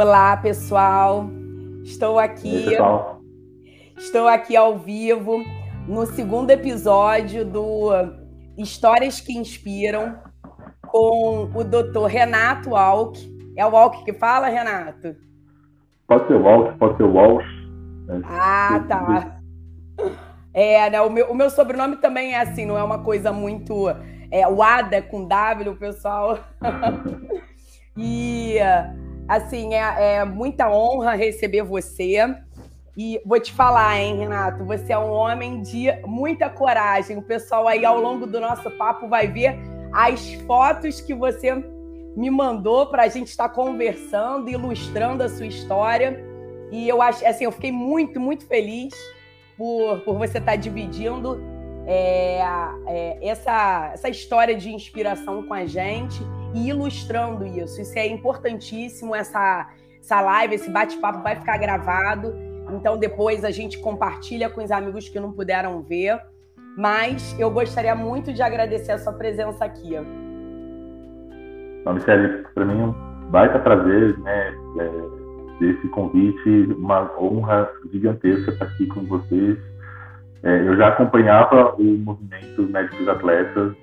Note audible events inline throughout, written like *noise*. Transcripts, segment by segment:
Olá, pessoal. Estou aqui. pessoal. Estou aqui ao vivo no segundo episódio do Histórias que Inspiram com o Dr. Renato Walk. É o Walk que fala, Renato? Pode ser Walk, pode ser Walsh. Né? Ah, tá. É, né? O meu, o meu sobrenome também é assim, não é uma coisa muito. É, o Ada com W, pessoal. *laughs* e Assim, é, é muita honra receber você. E vou te falar, hein, Renato, você é um homem de muita coragem. O pessoal aí ao longo do nosso papo vai ver as fotos que você me mandou para a gente estar conversando, ilustrando a sua história. E eu acho, assim, eu fiquei muito, muito feliz por, por você estar dividindo é, é, essa, essa história de inspiração com a gente e ilustrando isso. Isso é importantíssimo, essa, essa live, esse bate-papo vai ficar gravado. Então depois a gente compartilha com os amigos que não puderam ver. Mas eu gostaria muito de agradecer a sua presença aqui. Não, para mim é um baita prazer, né? É, esse convite, uma honra gigantesca estar aqui com vocês. É, eu já acompanhava o movimento Médicos Atletas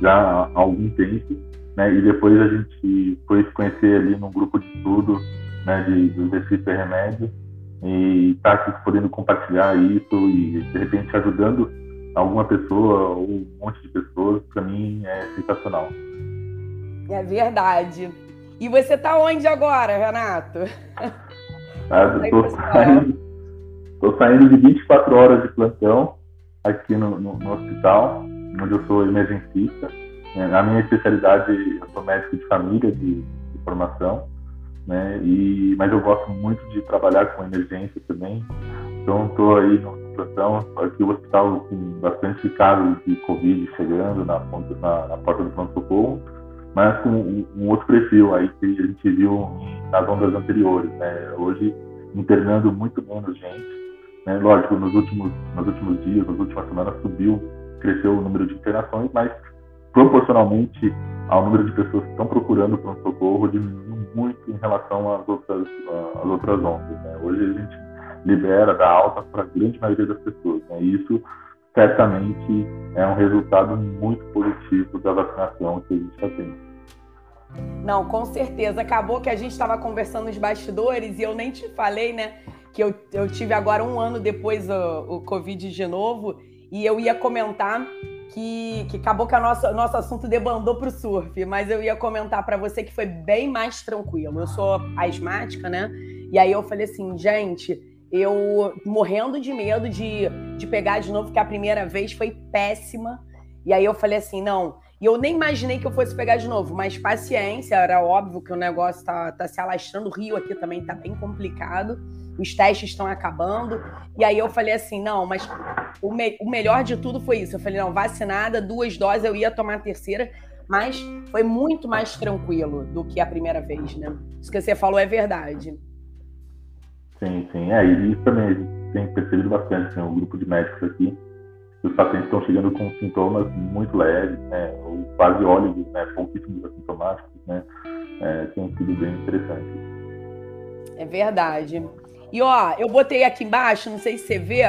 já há algum tempo né? E depois a gente foi se conhecer ali num grupo de estudo, né? De, exercício e remédio e estar tá aqui podendo compartilhar isso e de repente ajudando alguma pessoa ou um monte de pessoas, para mim é sensacional. É verdade. E você está onde agora, Renato? *laughs* Ah, estou saindo, tô saindo de 24 horas de plantão aqui no, no, no hospital, onde eu sou emergencista. A minha especialidade, eu sou médico de família de, de formação, né? E, mas eu gosto muito de trabalhar com emergência também. Então, estou aí no plantão, aqui o hospital com bastante casos de Covid chegando na, na, na porta do pronto-socorro, mas com um, um, outro perfil aí que a gente viu nas ondas anteriores, né? Hoje, internando muito menos gente, né? Lógico, nos últimos, nos últimos dias, nas últimas semanas, subiu, cresceu o número de internações, mas proporcionalmente ao número de pessoas que estão procurando pronto-socorro diminuiu muito em relação às outras, às outras ondas. Né? Hoje a gente libera, dá alta para a grande maioria das pessoas. Né? E isso certamente é um resultado muito positivo da vacinação que a gente está tendo. Não, com certeza. Acabou que a gente estava conversando nos bastidores e eu nem te falei, né? Que eu, eu tive agora um ano depois o, o Covid de novo e eu ia comentar que, que acabou que o nosso, nosso assunto debandou para o surf, mas eu ia comentar para você que foi bem mais tranquilo. Eu sou asmática, né? E aí eu falei assim, gente, eu morrendo de medo de, de pegar de novo, porque a primeira vez foi péssima. E aí eu falei assim, não. E eu nem imaginei que eu fosse pegar de novo, mas paciência, era óbvio que o negócio tá, tá se alastrando. O Rio aqui também tá bem complicado os testes estão acabando. E aí eu falei assim, não, mas o, me o melhor de tudo foi isso. Eu falei, não, vacinada, duas doses, eu ia tomar a terceira, mas foi muito mais tranquilo do que a primeira vez, né? Isso que você falou é verdade. Sim, sim. É, e isso também a gente tem percebido bastante, né? O grupo de médicos aqui, os pacientes estão chegando com sintomas muito leves, né? Ou quase óleos, né? Pouquíssimos assintomáticos, né? É, tem sido bem interessante. É verdade. E ó, eu botei aqui embaixo, não sei se você vê,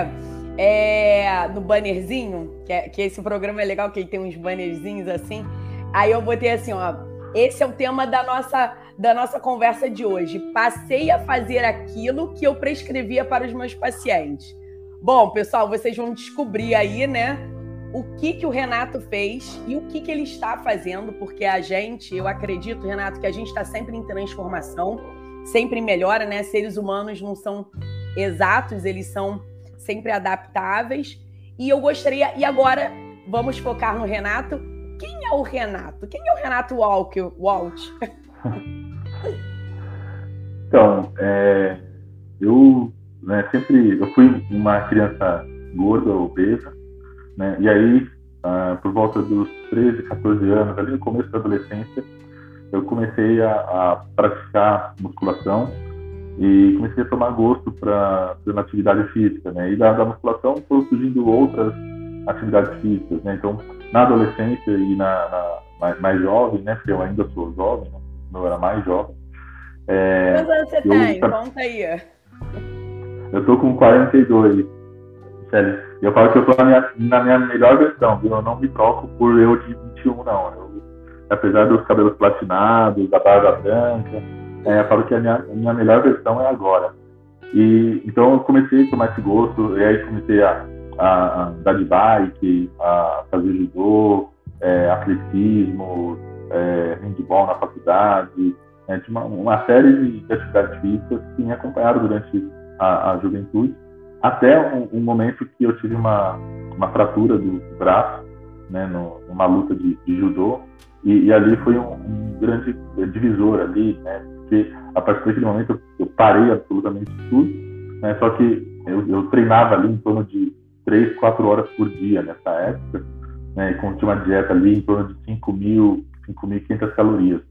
é, no bannerzinho, que, é, que esse programa é legal, que ele tem uns bannerzinhos assim. Aí eu botei assim, ó. Esse é o tema da nossa, da nossa conversa de hoje. Passei a fazer aquilo que eu prescrevia para os meus pacientes. Bom, pessoal, vocês vão descobrir aí, né? O que, que o Renato fez e o que, que ele está fazendo, porque a gente, eu acredito, Renato, que a gente está sempre em transformação sempre melhora, né? Seres humanos não são exatos, eles são sempre adaptáveis. E eu gostaria, e agora vamos focar no Renato. Quem é o Renato? Quem é o Renato Walk? Walt? *laughs* então, é, eu né, sempre eu fui uma criança gorda, obesa, né? E aí, ah, por volta dos 13, 14 anos, ali no começo da adolescência, eu comecei a, a praticar musculação e comecei a tomar gosto para pela atividade física, né? E da, da musculação foram surgindo outras atividades físicas, né? Então, na adolescência e na, na mais, mais, jovem, né? Porque eu ainda sou jovem, né? eu era mais jovem, É, Quantos anos você tem? Conta aí. Eu tô com 42. Sério. Eu falo que eu tô na minha, na minha melhor versão, viu? Eu não me troco por eu de 21, não. Eu, apesar dos cabelos platinados, da barba branca, é, falo que a minha, a minha melhor versão é agora. E, então eu comecei a tomar esse gosto, e aí comecei a, a, a andar de bike, a fazer judô, é, atletismo, é, handball na faculdade, é, tinha uma, uma, série de atividades físicas que me acompanharam durante a, a juventude, até um, um, momento que eu tive uma, uma fratura do braço, né, no, numa luta de, de judô, e, e, ali foi um, um, grande divisor ali, né, porque a partir daquele momento eu, parei absolutamente tudo, né, só que eu, eu, treinava ali em torno de 3, 4 horas por dia nessa época, né, e tinha uma dieta ali em torno de 5.000, 5.500 calorias.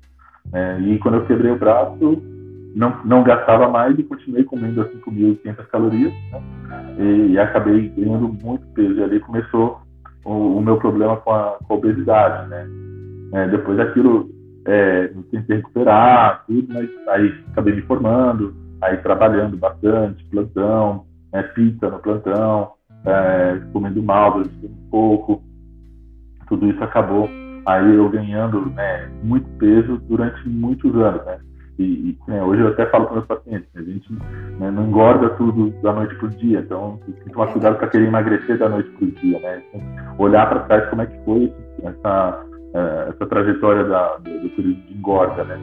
Né, e quando eu quebrei o braço, não, não gastava mais e continuei comendo as 5.500 calorias, né, e, e, acabei ganhando muito peso. E ali começou o, o meu problema com a, com a obesidade, né. É, depois daquilo, é, eu tentei recuperar, tudo, mas aí acabei me formando, aí trabalhando bastante, plantão, é, pizza no plantão, é, comendo mal um pouco, tudo isso acabou aí eu ganhando né, muito peso durante muitos anos, né? E, e né, hoje eu até falo para meus pacientes, a gente né, não engorda tudo da noite para o dia, então tem que tomar cuidado para querer emagrecer da noite para o dia, né? olhar para trás como é que foi essa, é, essa trajetória da, do, do período de engorda, né?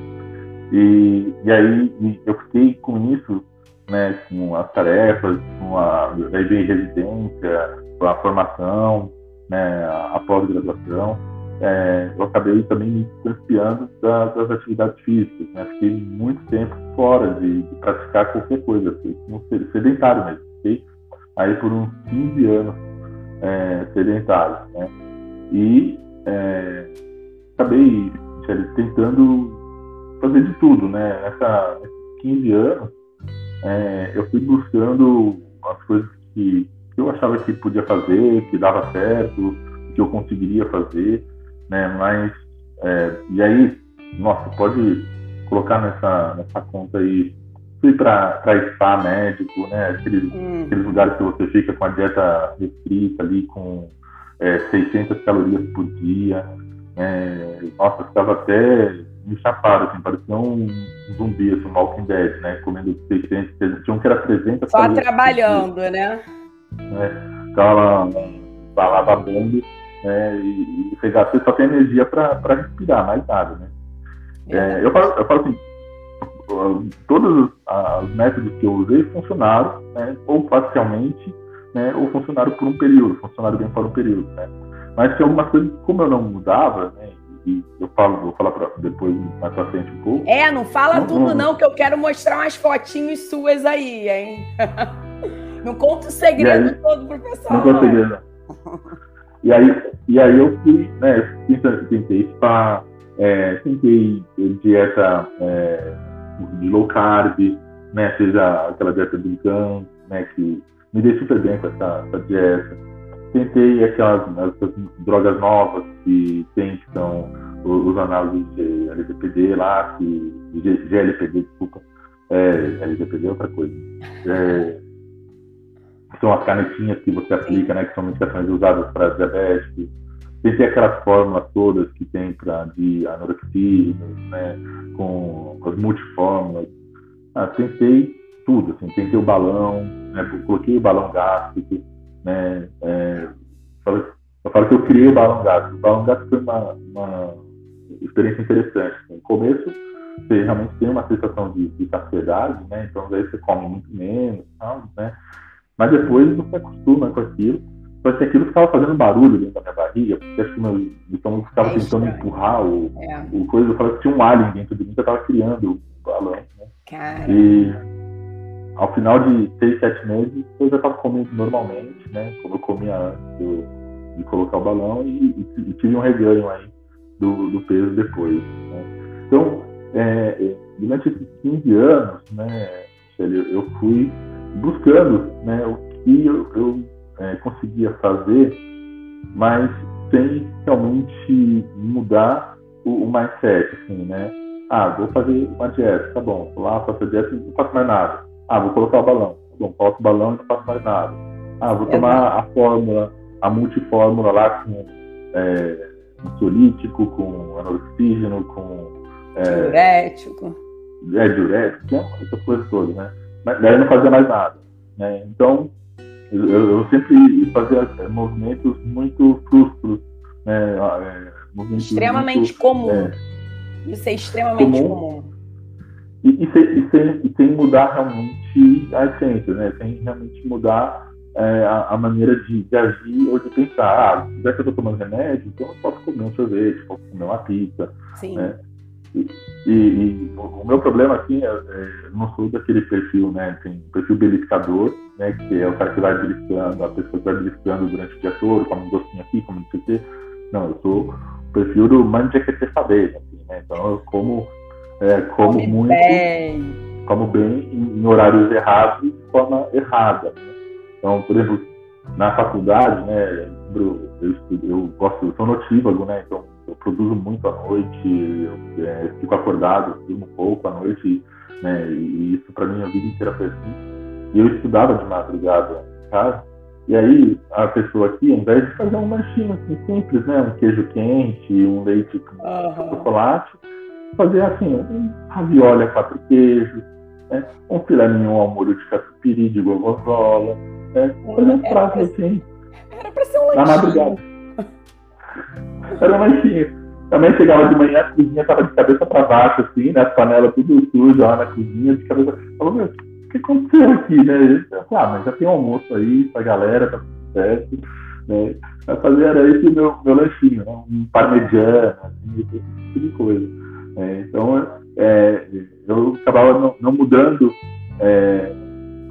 E, e aí eu fiquei com isso, né, com as tarefas, com a, aí veio residência, a formação, né, a, pós-graduação, é, eu acabei também me distanciando da, das atividades físicas. Né? Fiquei muito tempo fora de, de praticar qualquer coisa, fiquei sedentário mesmo. Fiquei aí por uns 15 anos é, sedentário. Né? E é, acabei tentando fazer de tudo. Né? Nessa, nesses 15 anos, é, eu fui buscando as coisas que, que eu achava que podia fazer, que dava certo, que eu conseguiria fazer né? Mas, é, e aí, nossa, pode colocar nessa, nessa conta aí, fui para spa médico, né? Aqueles, hum. aqueles lugares que você fica com a dieta restrita ali, com é, 600 calorias por dia. É, nossa, ficava até me chapado, assim, parecia um, zumbi, assim, um Walking Dead, né? Comendo 600, tinha um que era 300 Só trabalhando, né? É, ficava lá, lá babando né? E, e pegar, você só tem energia para respirar, mais nada, né? É, eu, falo, eu falo assim, todos os métodos que eu usei funcionaram, né? Ou parcialmente, né? Ou funcionaram por um período, funcionaram bem por um período, né? Mas tem algumas coisas que, como eu não mudava, né? E eu falo, vou falar pra, depois mais pra frente um pouco. É, não fala não, tudo não, não, que eu quero mostrar umas fotinhos suas aí, hein? *laughs* não conta o segredo aí, todo pro pessoal. Não conta o segredo, não. E aí, e aí eu fui, né, tentei spa, é, tentei dieta é, de low carb, né, seja aquela dieta do vegan, né, que me dei super bem com essa, essa dieta. Tentei aquelas drogas novas que tem, que são os análises de LGPD lá, que, GLPD, desculpa, é, LGPD é outra coisa. É, são as canetinhas que você aplica, né, que são medicações usadas para diabetes. Tem aquelas fórmulas todas que tem para de anorexia, né, com as multifórmulas. Ah, tentei tudo, assim, tentei o balão, né, coloquei o balão gástrico, né, é, eu falo que eu criei o balão gástrico. O balão gástrico foi uma, uma experiência interessante. No começo, você realmente tem uma sensação de, de saciedade, né, então daí você come muito menos, tal, né, mas depois você acostuma com aquilo. Só que aquilo ficava fazendo barulho dentro da minha barriga, porque acho que meu estômago ficava é tentando empurrar o, é. o coisa. Eu falei que tinha um alien dentro de mim que eu estava criando o balão. Né? E ao final de seis, sete meses, eu já estava comendo normalmente, né? Eu comia antes de colocar o balão, e, e, e, tive um reganho aí do, do peso depois. Né? Então, é, durante esses 15 anos, né, eu fui buscando né, o que eu, eu é, conseguia fazer, mas sem realmente mudar o, o mindset, assim, né? Ah, vou fazer uma dieta, tá bom. Vou lá, faço a dieta e não faço mais nada. Ah, vou colocar o balão. Tá bom, coloco o balão e não faço mais nada. Ah, vou tomar a fórmula, a multifórmula lá com é, ansiolítico, com anoxígeno, com. É, diurético. É, diurético, essas coisas todas, né? Mas daí não fazia mais nada. Né? Então, eu, eu sempre fazia é, movimentos muito frustros, né? É, extremamente muito, comum. É, Isso é extremamente comum. comum. E, e, sem, e, sem, e, sem, mudar realmente a essência, né? Sem realmente mudar é, a, a, maneira de, de, agir ou de pensar. Ah, já que eu estou tomando remédio, então eu posso comer um sorvete, posso comer uma pizza. Sim. Né? E, e, o meu problema, assim, é, é, eu não sou daquele perfil, né? Tem o perfil beliscador, né? Que é o cara que vai beliscando, a pessoa que vai beliscando durante o dia todo, come um docinho aqui, come não sei o quê. Não, eu sou o perfil do quer saber, assim, né? Então eu como, é, como come muito, bem. como bem em, em horários errados e de forma errada. Né? Então, por exemplo, na faculdade, né, eu, eu, eu gosto, eu sou notívago, né, então eu produzo muito à noite, eu é, fico acordado, durmo um pouco à noite, né, e isso para mim a vida inteira foi assim. E eu estudava de madrugada em casa, e aí a pessoa aqui, ao invés de fazer um lanchinho assim simples, né, um queijo quente, um leite com uhum. chocolate, fazer assim, um ravioli a quatro queijos, né, um filé mignon ao molho de catupiry de gorgonzola, é, foi um prato assim. Era pra ser um lanchinho. Na madrugada. Era um lanchinho. Também chegava de manhã, a cozinha tava de cabeça para baixo, assim, né? As panelas tudo suja lá na cozinha, de cabeça. Falou, meu, o que aconteceu aqui, né? Falei, ah, mas já tem um almoço aí pra galera, tá tudo certo. Né? Vai fazer era esse meu, meu lanchinho, né? Um parmegiana, assim, esse tipo de coisa. É, então, é, eu acabava não, não mudando é,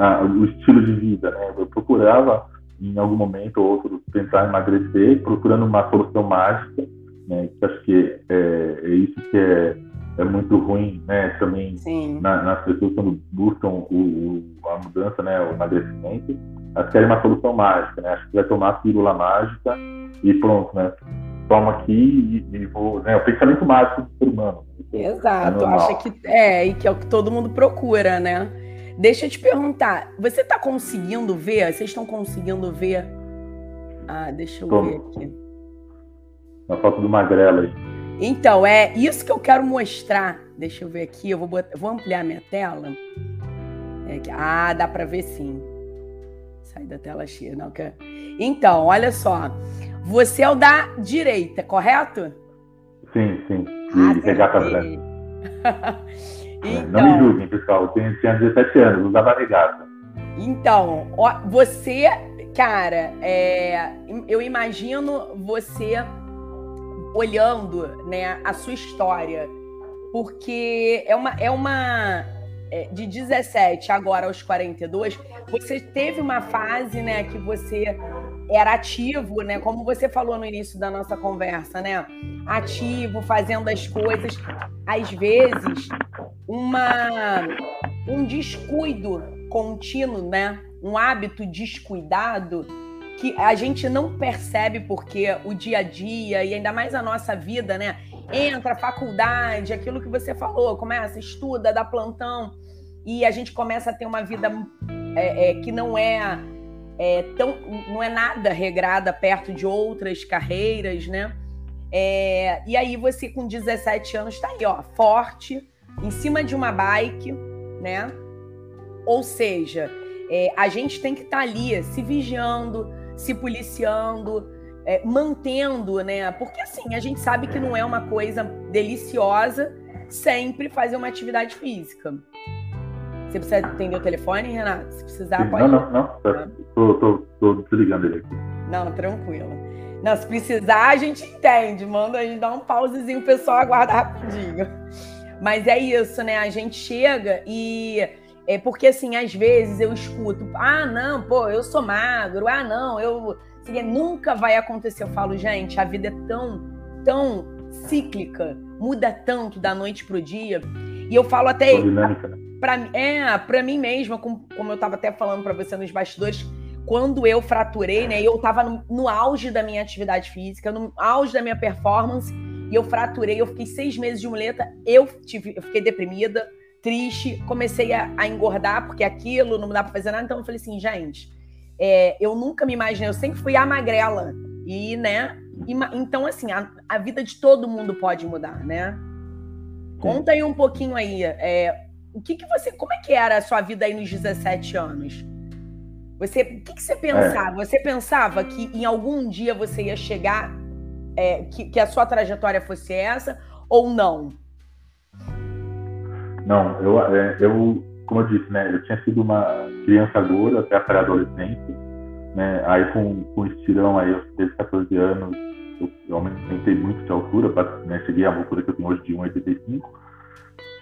a, o estilo de vida, né? Eu procurava em algum momento ou outro tentar emagrecer, procurando uma solução mágica, né? Que acho que é, é isso que é, é muito ruim, né? Também na, nas pessoas quando buscam o, o, a mudança, né? O emagrecimento, elas querem uma solução mágica, né? Acho que vai tomar a pílula mágica e pronto, né? Toma aqui e, e vou, né? O pensamento mágico do ser humano. Exato, é acha que é e que é o que todo mundo procura, né? Deixa eu te perguntar, você está conseguindo ver? Vocês estão conseguindo ver? Ah, deixa eu ver aqui. A foto do Magrela aí. Então, é isso que eu quero mostrar. Deixa eu ver aqui, eu vou, botar, vou ampliar minha tela. É ah, dá para ver sim. Sai da tela cheia, não quer. Então, olha só. Você é o da direita, correto? Sim, sim. Ah, e regata branca. *laughs* Então, não me julguem, pessoal. Eu tenho, tinha 17 anos, usava regata. Então, você, cara, é, eu imagino você olhando né, a sua história, porque é uma, é uma é, de 17 agora aos 42, você teve uma fase né, que você era ativo, né? Como você falou no início da nossa conversa, né? Ativo, fazendo as coisas. Às vezes, uma, um descuido contínuo, né? Um hábito descuidado que a gente não percebe porque o dia a dia e ainda mais a nossa vida, né? Entra faculdade, aquilo que você falou, começa, estuda, dá plantão e a gente começa a ter uma vida é, é, que não é é, tão, não é nada regrada perto de outras carreiras, né? É, e aí você com 17 anos está aí, ó, forte, em cima de uma bike, né? Ou seja, é, a gente tem que estar tá ali se vigiando, se policiando, é, mantendo, né? Porque assim, a gente sabe que não é uma coisa deliciosa sempre fazer uma atividade física. Você precisa atender o telefone, Renato? Se precisar, Sim, pode. Não, não, não. Tô, tô, tô desligando ele aqui. Não, tranquilo. Não, se precisar, a gente entende. Manda a gente dar um pausezinho, o pessoal aguarda rapidinho. Mas é isso, né? A gente chega e. É porque, assim, às vezes eu escuto, ah, não, pô, eu sou magro, ah, não, eu. Assim, nunca vai acontecer. Eu falo, gente, a vida é tão, tão cíclica, muda tanto da noite pro dia. E eu falo até. Né? para é, para mim mesma, como, como eu estava até falando para você nos bastidores, quando eu fraturei, né, eu estava no, no, auge da minha atividade física, no auge da minha performance, e eu fraturei, eu fiquei seis meses de muleta, eu, tive, eu fiquei deprimida, triste, comecei a, a engordar, porque aquilo não dá pra fazer nada, então eu falei assim, gente, é, eu nunca me imaginei, eu sempre fui a magrela, e, né, e, então assim, a, a, vida de todo mundo pode mudar, né? Conta aí um pouquinho aí, é, o que que você, como é que era a sua vida aí nos 17 anos? Você, o que, que você pensava? É. Você pensava que em algum dia você ia chegar, é, que, que a sua trajetória fosse essa, ou não? Não, eu, é, eu, como eu disse, né, eu tinha sido uma criança gorda até a pré-adolescência, né, aí com, com estirão, aí eu desde 14 anos, eu, eu aumentei muito de altura, né, cheguei à altura que eu tenho hoje de 1,85,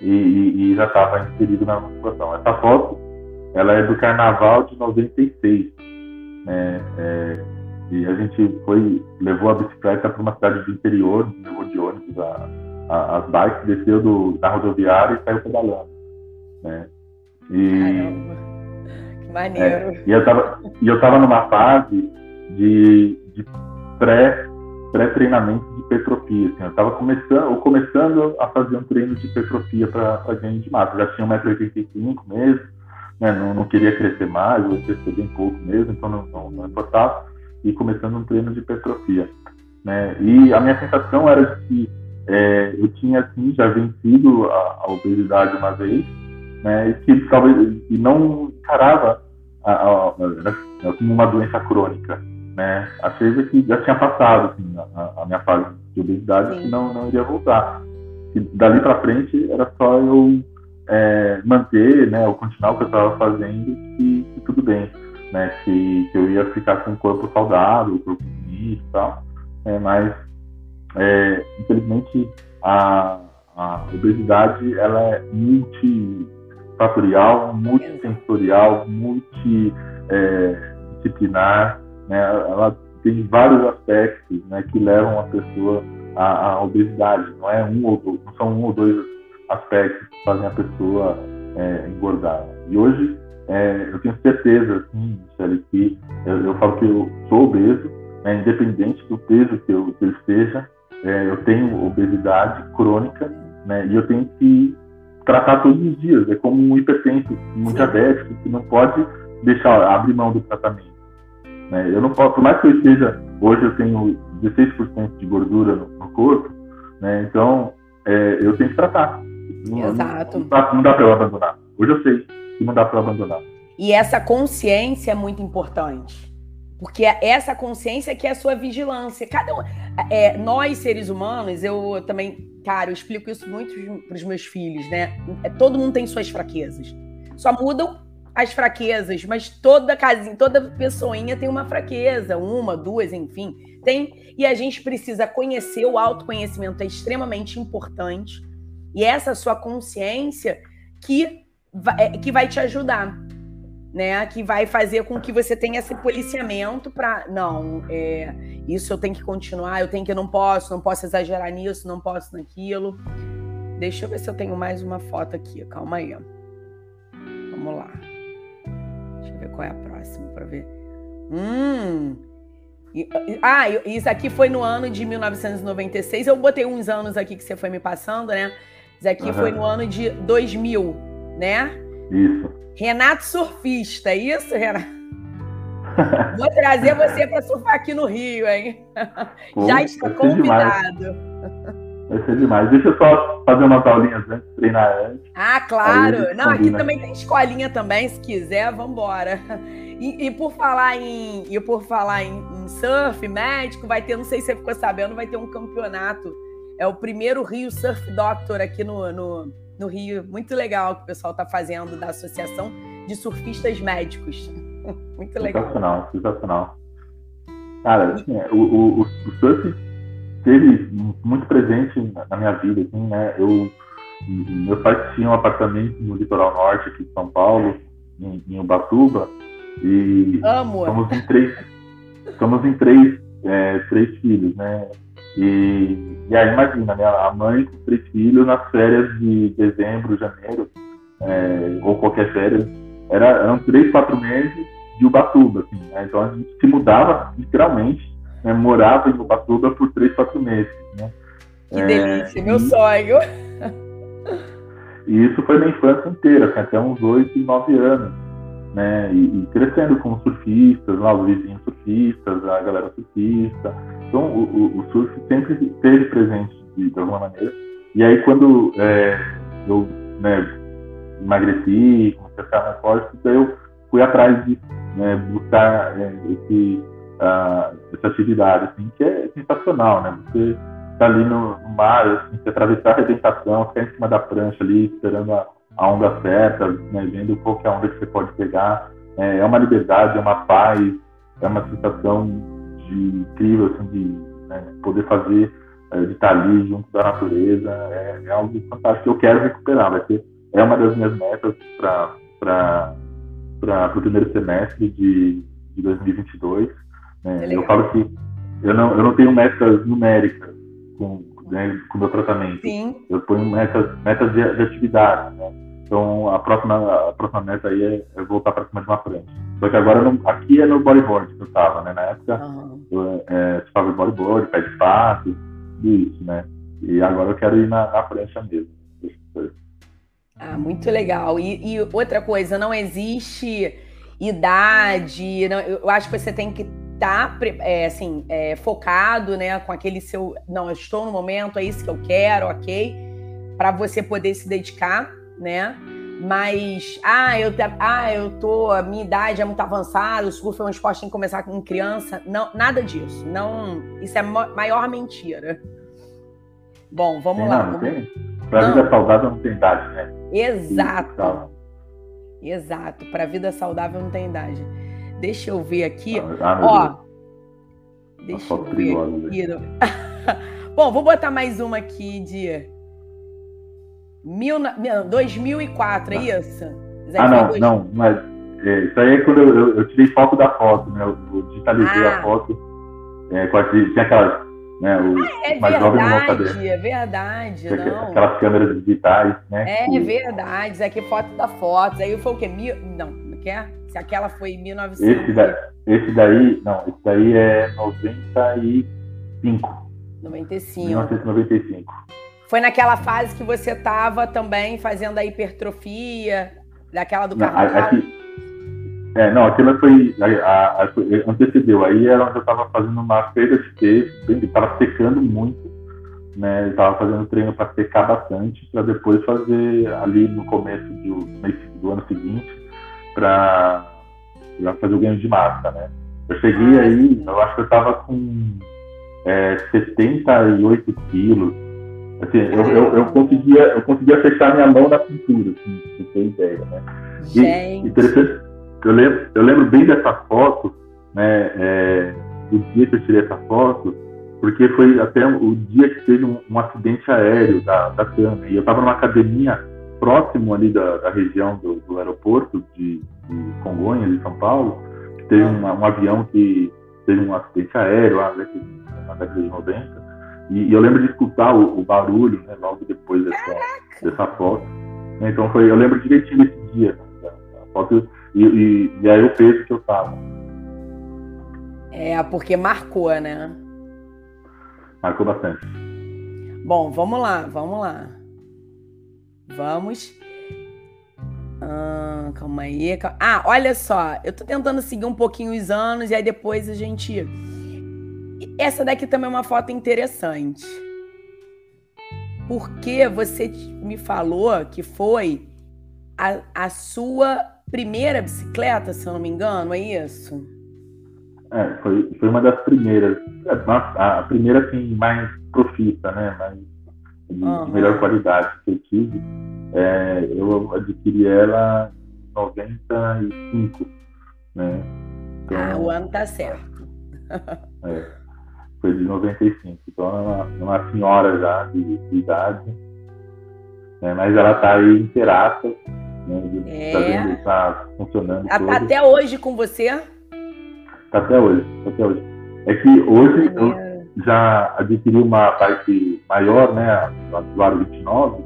e, e, e já estava inserido na musculação. Essa foto ela é do Carnaval de 96. Né? É, e a gente foi, levou a bicicleta para uma cidade do interior, levou de ônibus a, a, as bikes, desceu do, da rodoviária e saiu pedalando. Né? E, Caramba, que maneiro. É, e, eu tava, e eu tava numa fase de, de pré, pré-treinamento de hipertrofia. Assim, eu estava começando, começando a fazer um treino de hipertrofia para ganho de massa. Eu já tinha 1,85m mesmo né, não, não, queria crescer mais, ou crescer bem pouco mesmo, então não, não, não importava, e começando um treino de hipertrofia. Né? E a minha sensação era que é, eu tinha assim já vencido a, a, obesidade uma vez, né, e que talvez e não encarava a, a, como uma doença crônica, né? Achei que já tinha passado assim, a, minha fase de obesidade, Sim. que não não iria voltar. E dali para frente era só eu é, manter, né, ou continuar o que eu estava fazendo, que, que, tudo bem, né, que, que, eu ia ficar com o corpo saudável, o corpo bonito e tal, é, mas é, infelizmente a, a, obesidade ela é multifatorial, multissensorial, multidisciplinar, né, ela tem vários aspectos né, que levam a pessoa à, à obesidade, não é um ou dois, não são um ou dois aspectos que fazem a pessoa é, engordar. E hoje é, eu tenho certeza, assim, Michele, que eu, eu, falo que eu sou obeso, né, independente do peso que eu, que eu esteja, é, eu tenho obesidade crônica, né, e eu tenho que tratar todos os dias. É como um hipertenso, um diabético, que não pode deixar abrir mão do tratamento. Né? Eu não posso, por mais que eu esteja, hoje eu tenho 16% de gordura no, no corpo, né, então é, eu tenho que tratar. Exato. Não, não, não dá para eu abandonar. Hoje eu sei não dá para abandonar. E essa consciência é muito importante. Porque é essa consciência que é a sua vigilância. Cada um, é, nós, seres humanos, eu também, cara, eu explico isso muito para os meus filhos, né? É, todo mundo tem suas fraquezas. Só mudam as fraquezas, mas toda casinha, toda pessoinha tem uma fraqueza, uma, duas, enfim. Tem, e a gente precisa conhecer, o autoconhecimento é extremamente importante e essa sua consciência que vai, é, que vai te ajudar, né? Que vai fazer com que você tenha esse policiamento para não, é, isso eu tenho que continuar, eu tenho que eu não posso, não posso exagerar nisso, não posso naquilo. Deixa eu ver se eu tenho mais uma foto aqui. Calma aí. Vamos lá. Deixa eu ver qual é a próxima para ver. Hum. Ah, isso aqui foi no ano de 1996. Eu botei uns anos aqui que você foi me passando, né? Isso aqui uhum. foi no ano de 2000, né? Isso. Renato Surfista, é isso, Renato? Vou trazer você para surfar aqui no Rio, hein? Pô, Já está convidado. Vai ser demais. Deixa eu só fazer umas aulinhas antes, treinar antes. Ah, claro. Não, aqui também tem escolinha também, se quiser, vamos embora. E, e, por falar em e por falar em, em surf médico, vai ter, não sei se você ficou sabendo, vai ter um campeonato é o primeiro Rio Surf Doctor aqui no, no, no Rio. Muito legal que o pessoal está fazendo da Associação de Surfistas Médicos. *laughs* Muito legal. Sensacional, sensacional. Cara, assim, o, o, o, surf teve muito presente na minha vida, assim, né? Eu, meus pais tinham um apartamento no litoral norte aqui de São Paulo, em, em Ubatuba, e Amo. somos em três, somos em três, é, três filhos, né? E, e aí imagina, né, a mãe com três filhos nas férias de dezembro, janeiro, é, ou qualquer férias, era, eram três, quatro meses de Ubatuba, assim, né? então a gente se mudava literalmente, né, morava em Ubatuba por três, quatro meses, né? Que é, delícia, meu e... sonho. *laughs* E isso foi minha infância inteira, assim, até uns 8, 9 anos. Né? E, e, crescendo com surfistas, lá os vizinhos surfistas, a galera surfista. Então o, o, o surf sempre esteve presente de, de, alguma maneira. E aí quando é, eu né, emagreci, comecei a ficar mais forte, daí eu fui atrás de né, buscar é, esse, uh, essa atividade, assim, que é sensacional, né? Você tá ali no, no mar, assim, você atravessar a arrebentação, ficar em cima da prancha ali, esperando a, a onda certa, né, vendo qual que é a onda que você pode pegar. É, é uma liberdade, é uma paz, é uma sensação de incrível, assim, de né, poder fazer, é, de estar ali junto da natureza, é, é algo fantástico que eu quero recuperar, vai ser, é uma das minhas metas para o primeiro semestre de, de 2022. Né? Eu falo que eu não, eu não tenho metas numéricas, com, né, com o meu tratamento. Sim. Eu ponho metas, metas de, de atividade, né? Então a próxima, a próxima meta aí é, é voltar para cima de uma frente. Só que agora não, aqui é no bodyboard que eu estava, né? Na época uhum. eu é, estava bodyboard, pé de passo, isso, né? E agora eu quero ir na, na prancha mesmo. Ah, muito legal. E, e, outra coisa, não existe idade. Não, eu acho que você tem que tá é, assim, é, focado, né, com aquele seu, não, eu estou no momento, é isso que eu quero, ok, para você poder se dedicar, né? Mas, ah, eu, ah, eu tô, a minha idade é muito avançada, o surf é um esporte tem que começar com criança. Não, nada disso. Não, isso é a maior mentira. Bom, vamos lá. Não, vamos... Para a vida saudável não tem idade, né? Exato. Exato. Para a vida saudável não tem idade. Deixa eu ver aqui. Ah, Ó. Deixa eu ver aqui. *laughs* Bom, vou botar mais uma aqui de Mil, 2004, é ah. isso? ah, não, dois... não, mas é, isso aí é quando eu, eu, eu, tirei foto da foto, né? Eu, digitalizei ah. a foto. É, com tinha aquelas. Né, o, ah, é verdade, é verdade. Não. Aquelas câmeras digitais, né? É, que... verdade. Isso aqui foto da foto. Aí foi o quê? Mil... Não, não quer? Se aquela foi em 1900. Esse, da, esse daí, não, esse daí é 95. 95. 1995. Foi naquela fase que você estava também fazendo a hipertrofia, daquela do carnaval? É, não, aquilo foi. A, a, antecedeu. Aí era onde eu estava fazendo uma perda de peso, estava secando muito, né? Estava fazendo treino para secar bastante, para depois fazer ali no começo do, do ano seguinte para fazer o ganho de massa, né? Eu cheguei ah, aí, eu acho que eu estava com é, 78 quilos. Assim, eu, eu, eu, conseguia, eu conseguia fechar minha mão na cintura, assim, você ter ideia, né? E, interessante, eu lembro, eu lembro bem dessa foto, né? É, do dia que eu tirei essa foto, porque foi até o dia que teve um, um acidente aéreo da, da cama. E eu estava numa academia próximo ali da, da região do, do aeroporto de, de, Congonhas, de São Paulo, que teve um, um avião que teve um acidente aéreo lá na década de 90. E, e eu lembro de escutar o, o barulho né, logo depois dessa, dessa foto. Então foi, eu lembro direitinho desse dia, né, foto, e, e, e aí o peso que eu tava. É, porque marcou, né? Marcou bastante. Bom, vamos lá, vamos lá. Vamos. Ah, calma aí. Calma. Ah, olha só. Eu tô tentando seguir um pouquinho os anos e aí depois a gente. Essa daqui também é uma foto interessante. Porque você me falou que foi a, a sua primeira bicicleta, se eu não me engano, é isso? É, foi, foi uma das primeiras. É, a primeira, assim, mais profissa, né? Mais de, uhum. de melhor qualidade que eu tive, é, eu adquiri ela em 95, né? Então, ah, o ano tá certo. *laughs* é, foi de 95, então é uma, é uma senhora já de, de idade, né? mas ela tá aí inteirata, né? É. Tá, tá funcionando. A, até hoje com você? Tá até hoje, tá até hoje. É que hoje eu, já adquiriu uma parte maior, né, do Aro 29,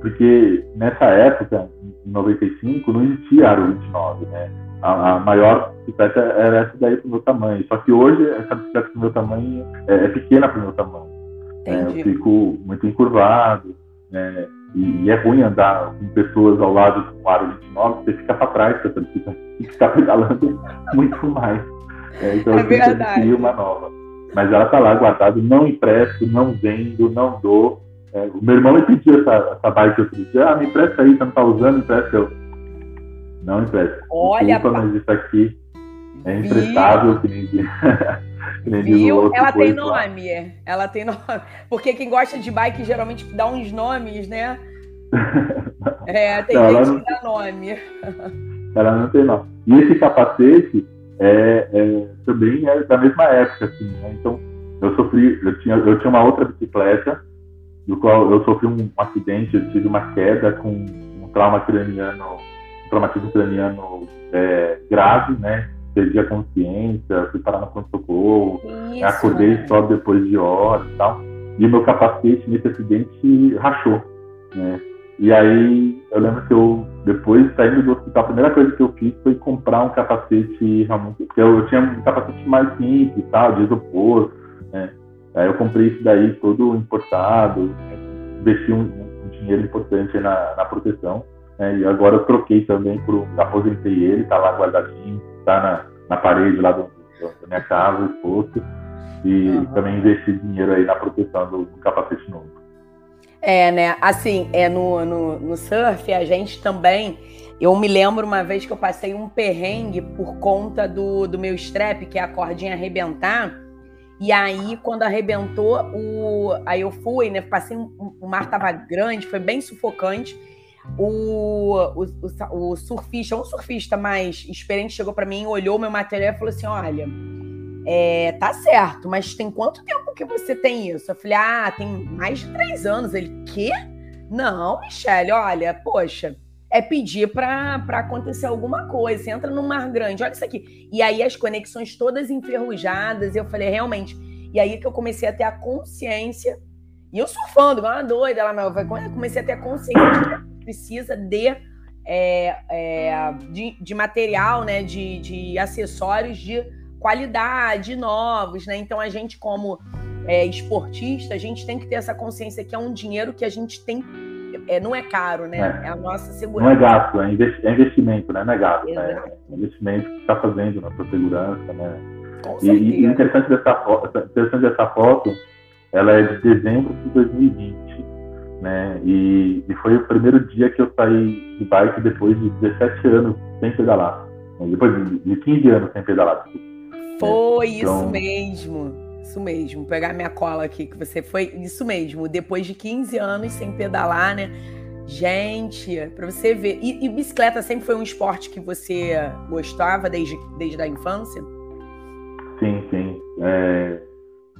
porque nessa época, em 95, não existia Aro 29, né? A, a maior bicicleta era essa daí pro meu tamanho. Só que hoje, essa bicicleta pro meu tamanho é, é pequena pro meu tamanho. É, eu fico muito encurvado, né? E, e, é ruim andar com pessoas ao lado do aro 29, você fica para trás, você precisa ficar pedalando muito mais. É, então é eu verdade. uma nova. Mas ela está lá guardada, não empresto, não vendo, não dou. É, o meu irmão me pediu essa, essa bike outro dia, ah, me empresta aí, você não está usando, empresta eu. Não empresta. Olha, Desculpa, mas isso aqui é emprestável, que nem *laughs* Viu? Ela tem nome. Lá. Ela tem nome. Porque quem gosta de bike geralmente dá uns nomes, né? *laughs* É, tem não, gente não... que dá nome. Ela não tem nome. E esse capacete é, é, também é da mesma época, assim, né? Então, eu sofri, eu tinha, eu tinha uma outra bicicleta, do qual eu sofri um, acidente, eu tive uma queda com um trauma craniano, um traumatismo craniano é, grave, né? perdi a consciência, fui parar no pronto-socorro, acordei só depois de horas e tal. E meu capacete nesse acidente rachou, né? E aí eu lembro que eu, depois saindo do hospital, a primeira coisa que eu fiz foi comprar um capacete realmente, porque eu, eu tinha um capacete mais simples, tal, de isopor, né? Aí eu comprei isso daí todo importado, investi um, um dinheiro importante na, na proteção. Né? E agora eu troquei também, por, aposentei ele, tá lá guardadinho, tá na, na parede lá do, do, da minha casa, exposto, e uhum. também investir dinheiro aí na proteção do, do, capacete novo. É, né? Assim, é no, no, no surf, a gente também. Eu me lembro uma vez que eu passei um perrengue por conta do, do meu strap, que é a cordinha arrebentar. E aí, quando arrebentou, o... aí eu fui, né? Passei, um... o mar tava grande, foi bem sufocante o, o, o, surfista, um surfista mais experiente chegou para mim, olhou meu material e falou assim: olha, é, tá certo, mas tem quanto tempo que você tem isso? Eu falei, ah, tem mais de três anos. Ele, quê? Não, Michele, olha, poxa, é pedir para acontecer alguma coisa. Você entra num mar grande, olha isso aqui. E aí as conexões todas enferrujadas. Eu falei, realmente. E aí que eu comecei a ter a consciência. E eu surfando, igual uma doida lá, meu, eu comecei a ter a consciência precisa de, é, é, de, de, material, né, de, de acessórios de qualidade, novos, né? Então a gente, como é, esportista, a gente tem que ter essa consciência que é um dinheiro que a gente tem, é, não é caro, né? É, é a nossa segurança. Não é gasto, é, é investimento, né? Não é gasto, né? É investimento que está fazendo na sua segurança, né? E, e, interessante dessa foto, interessante dessa foto, ela é de dezembro de 2020 né? E, e, foi o primeiro dia que eu saí de bike depois de 17 anos sem pedalar. Né? Depois de, de 15 anos sem pedalar. Foi então... isso mesmo. Isso mesmo. Vou pegar minha cola aqui, que você foi. Isso mesmo. Depois de 15 anos sem pedalar, né? Gente, para você ver. E, e, bicicleta sempre foi um esporte que você gostava desde, desde a infância? Sim, sim. É,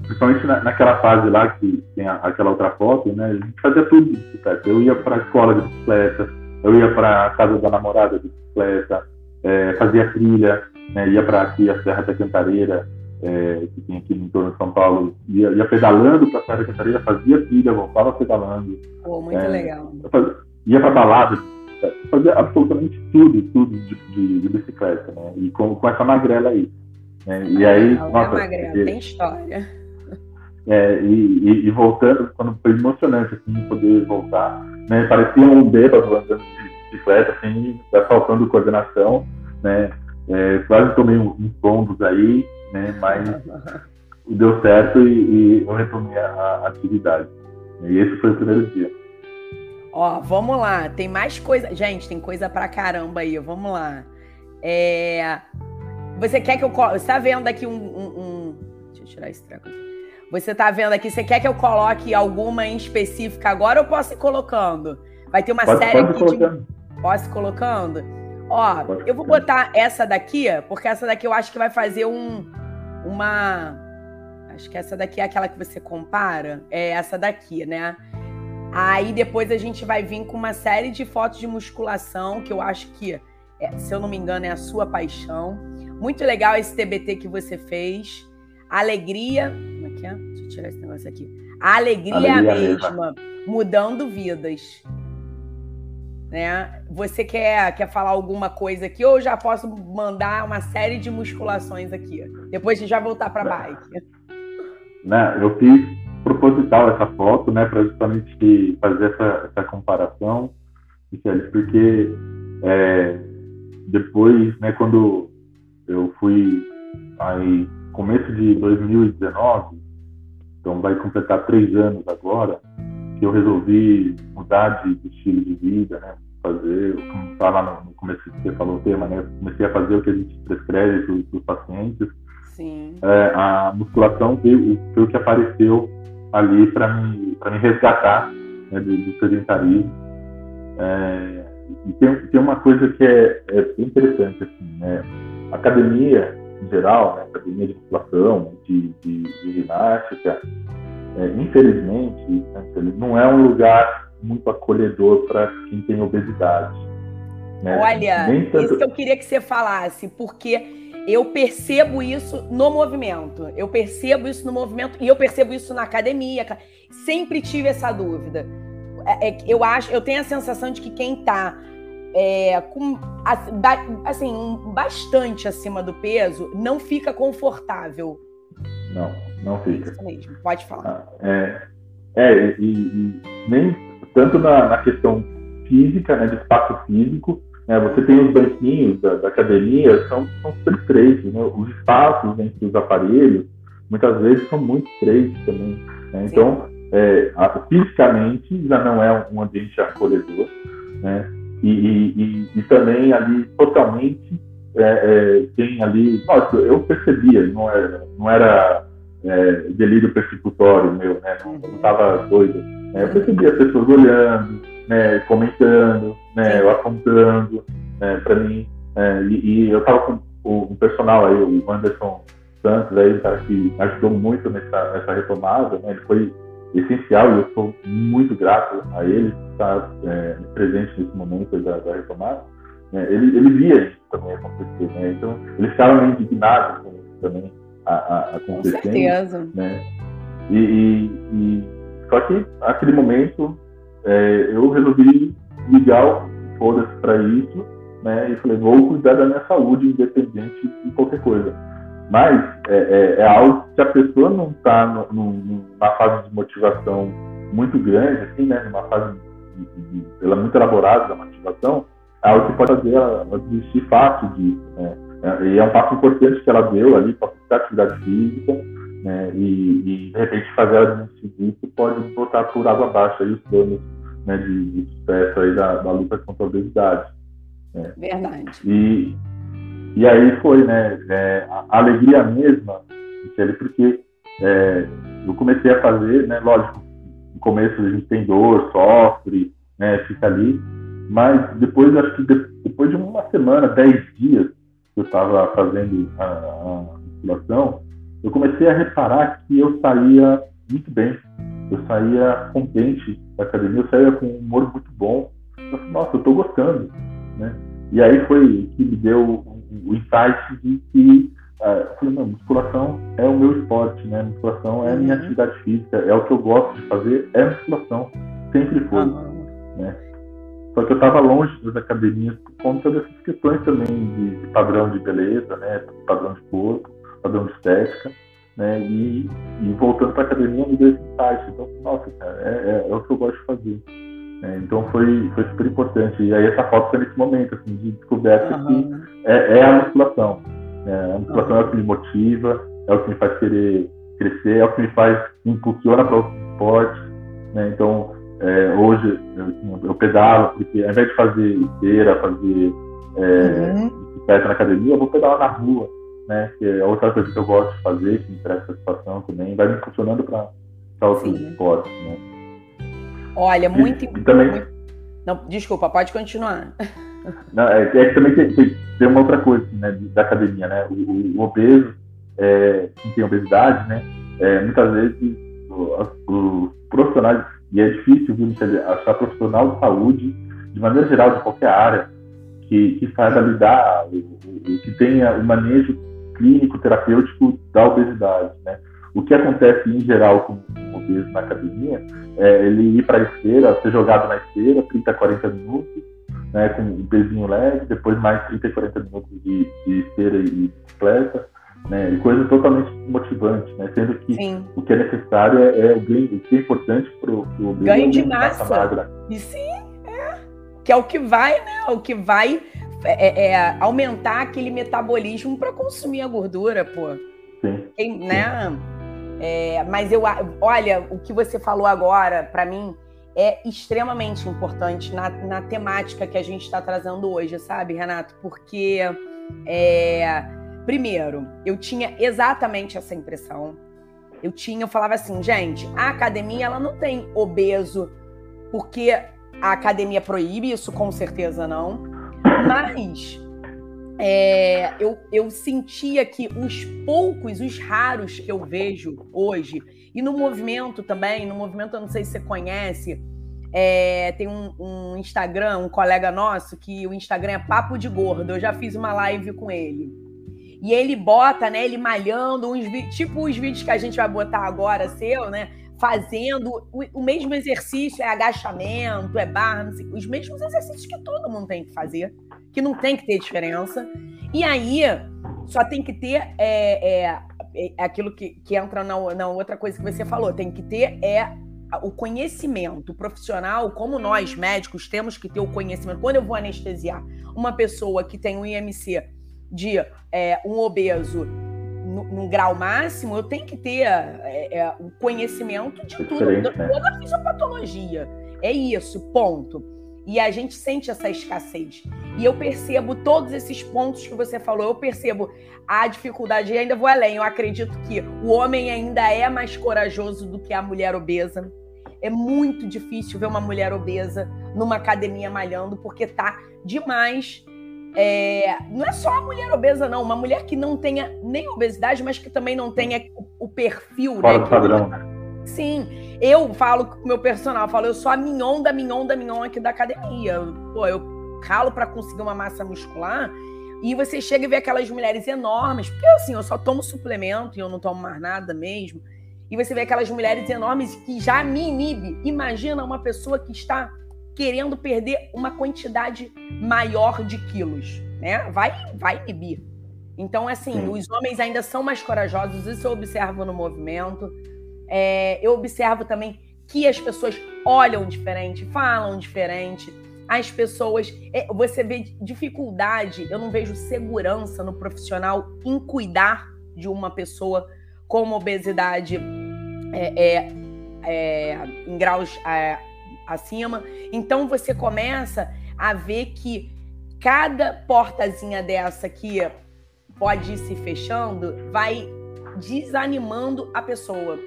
principalmente na, naquela fase lá que tem a, aquela outra foto, né? A gente fazia tudo de bicicleta. Eu ia para a escola de bicicleta, eu ia para a casa da namorada de bicicleta, é, fazia trilha, né? ia para aqui a Serra da Cantareira, é, que tem aqui no entorno de São Paulo, ia, ia pedalando para a Serra da Cantareira, fazia trilha, voltava pedalando. Pô, muito é, legal. Fazia, ia para balada, fazia absolutamente tudo, tudo de, de, de bicicleta, né? E com, com essa magrela aí. Né? E aí, ah, nossa, magrela, tem história. *laughs* É, e, e, voltando, quando foi emocionante assim, poder voltar. Né? Parecia um bêbado andando bicicleta, assim, tá faltando coordenação, né? É, quase tomei uns tombos aí, né? Mas deu certo e, e eu retomei a, a, atividade. E esse foi o primeiro dia. Ó, vamos lá, tem mais coisa. Gente, tem coisa pra caramba aí, vamos lá. É... Você quer que eu. Você tá vendo aqui um, um, um... Deixa eu tirar esse treco aqui. Você tá vendo aqui, você quer que eu coloque alguma em específica agora ou posso ir colocando? Vai ter uma pode, série pode aqui de... Posso ir colocando? Ó, eu vou botar essa daqui, porque essa daqui eu acho que vai fazer um uma acho que essa daqui é aquela que você compara, é essa daqui, né? Aí depois a gente vai vir com uma série de fotos de musculação que eu acho que, é, se eu não me engano, é a sua paixão. Muito legal esse TBT que você fez. Alegria, que é? Deixa eu tirar esse negócio aqui. A alegria, alegria é a mesma, mudando vidas. Né? Você quer, quer falar alguma coisa aqui ou já posso mandar uma série de musculações aqui? Depois a gente vai voltar para bike. Né, eu fiz proposital essa foto, né, para justamente fazer essa, essa comparação, porque é, depois, né, quando eu fui aí começo de 2019, então vai completar três anos agora, que eu resolvi mudar de, de estilo de vida, né, fazer, como está lá no começo que você falou o tema, né, comecei a fazer o que a gente prescreve para os pacientes, é, a musculação foi, foi, o que apareceu ali para me, me resgatar né, do, do sedentarismo. É, e tem, tem uma coisa que é, é interessante, assim, né? academia em geral, né? academia de musculação, de, de, de ginástica, é, infelizmente, né, não é um lugar muito acolhedor para quem tem obesidade. Né? Olha, tanto... isso que eu queria que você falasse, porque eu percebo isso no movimento. Eu percebo isso no movimento e eu percebo isso na academia. Sempre tive essa dúvida. É, é, eu acho, eu tenho a sensação de que quem está é, com assim bastante acima do peso não fica confortável. Não, não fica. Isso mesmo. Pode falar. Ah, é, é e, e, nem tanto na, na, questão física, né, de espaço físico. Né, você tem os banquinhos da, da academia, são, são super estreitos. Né, os espaços entre os aparelhos, muitas vezes, são muito estreitos também. Né, então, é, fisicamente já não é um ambiente acolhedor, né? E, e, e, também ali totalmente é, é, tem ali, nossa, eu percebia, não era, não era é, delírio persecutório meu, né? Não estava doido. Né? Eu percebia as pessoas olhando, né? comentando, né? Eu apontando né? para mim. É, e, e, eu estava com o, o, personal aí, o Anderson Santos, aí, um cara que ajudou muito nessa, nessa retomada, né? Ele foi essencial e eu sou muito grato a ele estar é, presente nesse momento da, da retomada. Né? Ele, ele via isso também acontecer, né? então ele ficava meio indignado com isso também a, a, acontecendo. Com certeza. Né? E, e, e, só que naquele momento é, eu resolvi ligar o foda-se para isso né? e falei, vou cuidar da minha saúde independente de qualquer coisa. Mas é, é, é algo que a pessoa não está numa fase de motivação muito grande, assim, né? Numa fase de, de, ela é muito elaborada da motivação, é algo que pode fazer ela, ela desistir fácil disso, né? É, e é um passo importante que ela deu ali para a atividade física, né? E, e, de repente fazer ela desistir disso pode botar por água abaixo aí os planos né, de, de sucesso aí da, da luta contra a obesidade. Né? Verdade. E, e aí foi, né, é, a alegria mesma, Michele, porque é, eu comecei a fazer, né, lógico, no começo a gente tem dor, sofre, né, fica ali, mas depois, acho que depois de uma semana, dez dias que eu estava fazendo a, a musculação, eu comecei a reparar que eu saía muito bem, eu saía contente da academia, eu saía com um humor muito bom, eu falei, nossa, eu estou gostando, né, e aí foi que me deu o insight de que uh, falei, não, musculação é o meu esporte, né? Musculação é a minha uhum. atividade física, é o que eu gosto de fazer, é musculação, sempre foi, uhum. né? Só que eu estava longe das academias por conta dessas questões também de, de padrão de beleza, né? Padrão de corpo, de estética, né? E, e voltando para a academia me deu esse insight. Então, nossa, cara, é, é, é o que eu gosto de fazer. É, então foi, foi super importante. E aí essa foto foi nesse momento, assim, de descoberta uhum. que é, é, a musculação. É, a musculação uhum. é o que me motiva, é o que me faz querer crescer, é o que me faz, me impulsiona para outros esportes. Né? Então, é, hoje eu, eu, pedalo, porque ao invés de fazer esteira, fazer é, uhum. bicicleta na academia, eu vou pedalar na rua, né? Que é outra coisa que eu gosto de fazer, que me traz satisfação também, vai me funcionando para outros Sim. esportes, né? Olha, muito. E, e também... Muito... Não, desculpa, pode continuar. *laughs* Não, é, é que também tem, tem, tem, uma outra coisa né, da academia, né? O, o, o obeso, é, quem tem obesidade, né? É, muitas vezes os profissionais, e é difícil viu, achar profissional de saúde, de maneira geral, de qualquer área, que, que saiba lidar, que tenha o manejo clínico, terapêutico da obesidade, né? O que acontece em geral com o obeso na academia é ele ir para a esteira, ser jogado na esteira 30, 40 minutos, né, com um pezinho leve, depois mais 30, 40 minutos de, de esteira e bicicleta, né? E coisa totalmente motivante, né? Sendo que sim. o que é necessário é, é, o ganho, o que é importante para o ganho de massa. massa e sim, é. Que é o que vai, né? O que vai é, é aumentar aquele metabolismo para consumir a gordura, pô. Sim. né? É, mas eu, olha, o que você falou agora, para mim, é extremamente importante na, na temática que a gente está trazendo hoje, sabe, Renato? Porque, é, primeiro, eu tinha exatamente essa impressão. Eu tinha, eu falava assim, gente, a academia ela não tem obeso porque a academia proíbe, isso com certeza não. Mas é, eu, eu sentia que os poucos, os raros que eu vejo hoje, e no movimento também, no movimento, eu não sei se você conhece, é, tem um, um, Instagram, um colega nosso, que o Instagram é Papo de Gordo. Eu já fiz uma live com ele. E ele bota, né, ele malhando, uns tipo os vídeos que a gente vai botar agora, seu, né? Fazendo o, o mesmo exercício, é agachamento, é barra, os mesmos exercícios que todo mundo tem que fazer, que não tem que ter diferença. E aí, só tem que ter é, é, é aquilo que, que entra na, na outra coisa que você falou, tem que ter é o conhecimento profissional, como nós médicos temos que ter o conhecimento. Quando eu vou anestesiar uma pessoa que tem um IMC de é, um obeso no, grau máximo, eu tenho que ter é, é, o conhecimento de tudo, de toda a fisiopatologia. É isso, ponto. E a gente sente essa escassez. E eu percebo todos esses pontos que você falou, eu percebo a dificuldade, e ainda vou além. Eu acredito que o homem ainda é mais corajoso do que a mulher obesa. É muito difícil ver uma mulher obesa numa academia malhando, porque tá demais. É... não é só a mulher obesa, não. Uma mulher que não tenha nem obesidade, mas que também não tenha o perfil. Fora né? do padrão, né? Sim, eu falo com o meu personal, eu falo, eu sou a mignon da mignon da mignon aqui da academia. Pô, eu calo para conseguir uma massa muscular e você chega e vê aquelas mulheres enormes, porque assim, eu só tomo suplemento e eu não tomo mais nada mesmo. E você vê aquelas mulheres enormes que já me inibe. Imagina uma pessoa que está querendo perder uma quantidade maior de quilos, né? Vai, vai inibir. Então, assim, Sim. os homens ainda são mais corajosos, isso eu observo no movimento. É, eu observo também que as pessoas olham diferente, falam diferente. As pessoas. É, você vê dificuldade, eu não vejo segurança no profissional em cuidar de uma pessoa com obesidade é, é, é em graus é, acima. Então você começa a ver que cada portazinha dessa que pode ir se fechando vai desanimando a pessoa.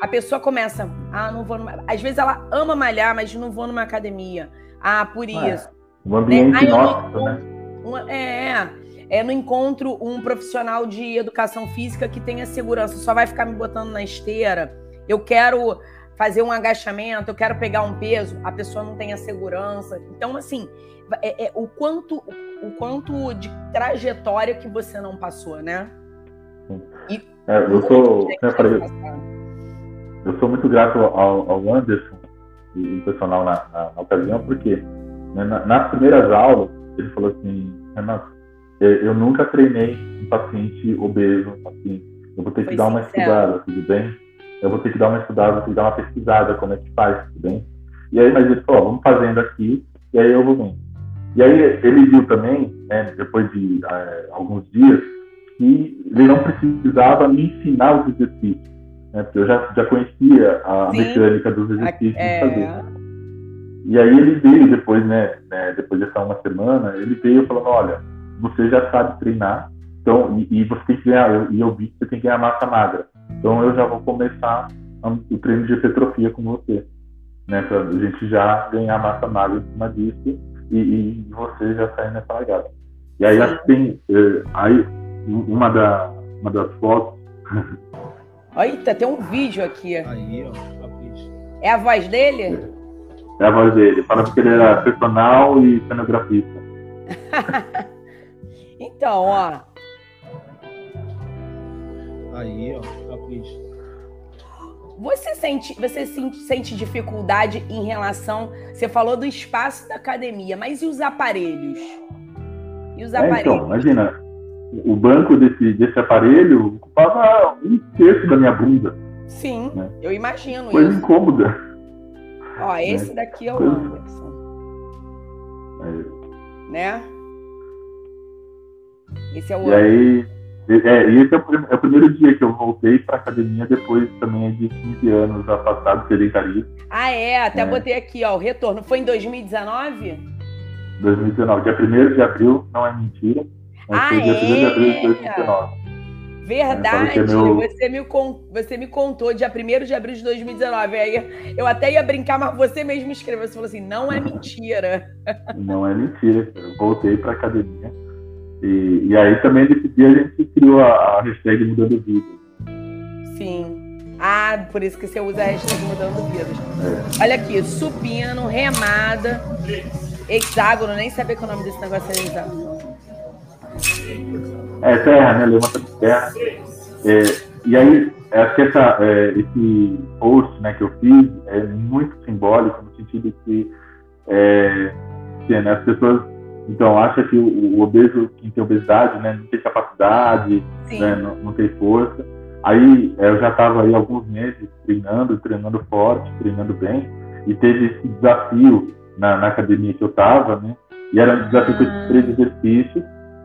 A pessoa começa, ah, não vou numa... Às vezes ela ama malhar, mas não vou numa academia. Ah, por é, isso. É, um ambiente né? nosso, né? Uma, é, é, não encontro um profissional de educação física que tenha segurança, só vai ficar me botando na esteira. Eu quero fazer um agachamento, eu quero pegar um peso, a pessoa não tem a segurança. Então, assim, é, é, o quanto o quanto de trajetória que você não passou, né? E é, eu sou, eu falei, eu sou muito grato ao, ao Anderson e o personal na, na, na ocasião, porque né, na, nas primeiras aulas ele falou assim, Renato, eu nunca treinei um paciente obeso, assim, eu vou ter que Foi dar uma estudada, tudo bem? Eu vou ter que dar uma estudada, vou ter que dar uma pesquisada, como é que faz, tudo bem? E aí, mas ele falou, vamos fazendo aqui, e aí eu vou vendo. E aí ele viu também, né, depois de é, alguns dias, que ele não precisava me ensinar os exercícios né? Porque eu já, já conhecia a Sim. mecânica dos exercícios é... de fazer. E aí ele veio depois, né, né, depois dessa uma semana, ele veio falando, olha, você já sabe treinar, então, e, e você tem que ganhar, e eu vi que você tem que ganhar massa magra. Então eu já vou começar o treino de hipertrofia com você, né, pra gente já ganhar massa magra em cima disso e, e você já sair nessa largada. E aí acho que tem, é, aí uma, da, uma das fotos *laughs* Eita, tem um vídeo aqui. Aí, ó. É a voz dele? É a voz dele. Fala que ele era personal e cenografista. *laughs* então, ó. Aí, ó. Capricho. Você sente, você sente dificuldade em relação. Você falou do espaço da academia, mas e os aparelhos? E os aparelhos? É, então, imagina. o banco desse, desse aparelho ocupava um terço da minha bunda. Sim, né? eu imagino Coisa isso. incômoda. Ó, né? esse né? daqui é o Coisa... Anderson. É. Né? Esse é o E aí, é, e esse é o, é o, primeiro dia que eu voltei para academia depois também de 15 anos afastado sedentarismo. Ah, é, até é. botei aqui, ó, o retorno. Foi em 2019? 2019, dia 1 de abril, não é mentira. Ah, foi dia é? 1 de abril de 2019. Verdade, é meu... você, me, você me contou dia 1 de abril de 2019. Aí eu até ia brincar, mas você mesmo escreveu. Você falou assim: não é mentira. Não é mentira. Eu voltei para academia e, e, aí também nesse dia a gente criou a, a hashtag Mudando Vidas. Sim. Ah, por isso que você usa a hashtag Mudando Vidas. É. Olha aqui, supino, remada, hexágono, nem sabia que o nome desse negócio era hexágono. É terra, né? Levanta de terra. É, e aí, acho que essa, é, esse post né, que eu fiz é muito simbólico, no sentido que, é, que né, as pessoas então, acha que o, o, obeso, quem tem obesidade, né, não tem capacidade, né, não, não, tem força. Aí, é, eu já estava aí alguns meses treinando, treinando forte, treinando bem, e teve esse desafio na, na academia que eu estava, né, e era um desafio com esses três exercícios,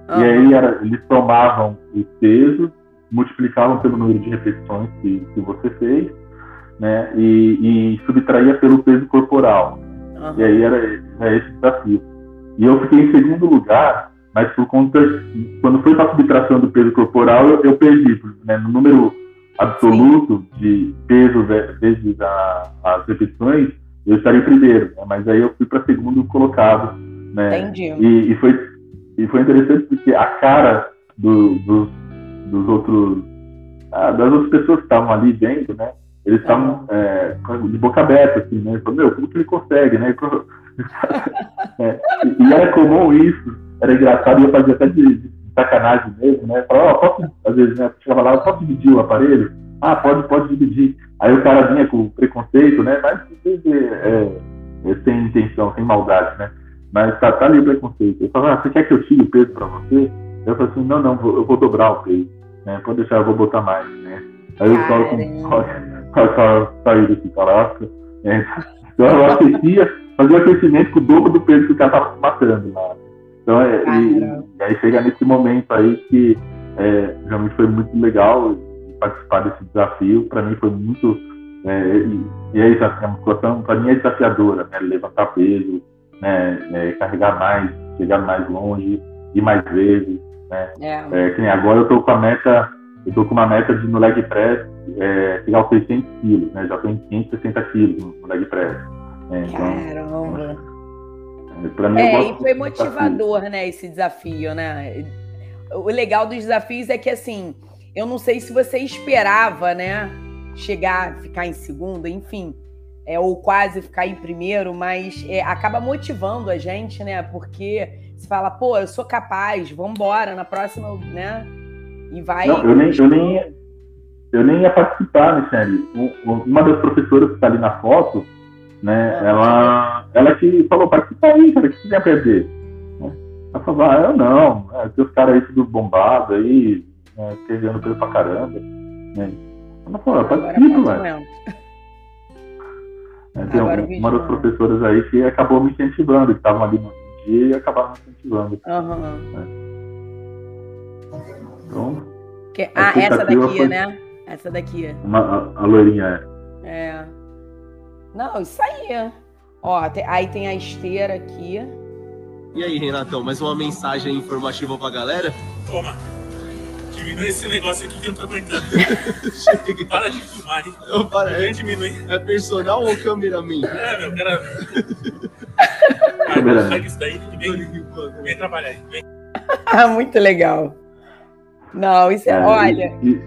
uhum. e aí era, eles tomavam o peso, multiplicavam pelo número de repetições que, que você fez, né, e, e subtraía pelo peso corporal. Uhum. E aí era, era esse desafio. E eu fiquei em segundo lugar, mas por conta. Quando foi para a subtração do peso corporal, eu, eu perdi. Né, no número absoluto de peso vezes as repetições, eu estaria primeiro. Né, mas aí eu fui para segundo colocado. Né, Entendi. E, e, foi, e foi interessante porque a cara do, dos, dos outros. Ah, das outras pessoas que estavam ali vendo, né? Eles estavam é, de boca aberta, assim, né? Falei, meu, como que ele consegue, né? *laughs* é, e era comum isso, era engraçado, eu fazia até de, de sacanagem mesmo, né? Falava, oh, posso, às vezes, né? Chegava lá, posso dividir o aparelho? Ah, pode, pode dividir. Aí o cara vinha com preconceito, né? Mas é, é, sem intenção, sem maldade, né? Mas tá, tá ali o preconceito. Eu falava, ah, você quer que eu tire o peso para você? Eu falei assim, não, não, eu vou dobrar o peso. Né? Pode deixar, eu vou botar mais, né? Aí eu falo com só sair desse caraca. Né? *laughs* Então eu aquecia, fazia o aquecimento com o dobro do peso que o cara estava matando lá. Então, é, e, e, aí chega nesse momento aí que é, realmente foi muito legal participar desse desafio. Para mim foi muito. É, e, e aí, a musculação, para mim, é desafiadora, né? Levantar peso, né? É, carregar mais, chegar mais longe, ir mais vezes. Né? É. É, que nem agora eu estou com a meta, eu tô com uma meta de no leg press é, chegar aos 600 quilos, né? Já estou em 560 quilos no leg press. Né? Então, Caramba! É, mim, é, e foi motivador, né, esse desafio, né? O legal dos desafios é que, assim, eu não sei se você esperava, né, chegar, ficar em segundo, enfim, é, ou quase ficar em primeiro, mas é, acaba motivando a gente, né? Porque você fala, pô, eu sou capaz, vamos embora, na próxima, né? E vai. Não, eu nem, eu nem, eu nem ia participar nesse ali. Uma das professoras que está ali na foto, né, ah, ela, ela que falou, participa aí, cara, o que você tem a perder? Né? Ela falou, ah, eu não, é, tem os caras aí tudo bombado aí, né, perdendo peso pra caramba. Né? Ela falou, participa, velho. É, *laughs* tem Agora, uma, uma das professoras aí que acabou me incentivando, que estavam ali no dia e acabaram me incentivando. Uhum. Né? Então, que, ah, essa daqui, foi... né? Essa daqui. Uma, a, a loirinha é. É. Não, isso aí. Ó, tem, aí tem a esteira aqui. E aí, Renatão, mais uma mensagem informativa pra galera? Toma. Diminui esse negócio aqui que eu tô aguentando. para de filmar, hein? Eu para, é, diminui. É personal ou cameraman? É, meu, cara. *laughs* ah, pega isso daí e vem, vem trabalhar aí. Vem. *laughs* Muito legal. Não, isso é, é olha. E,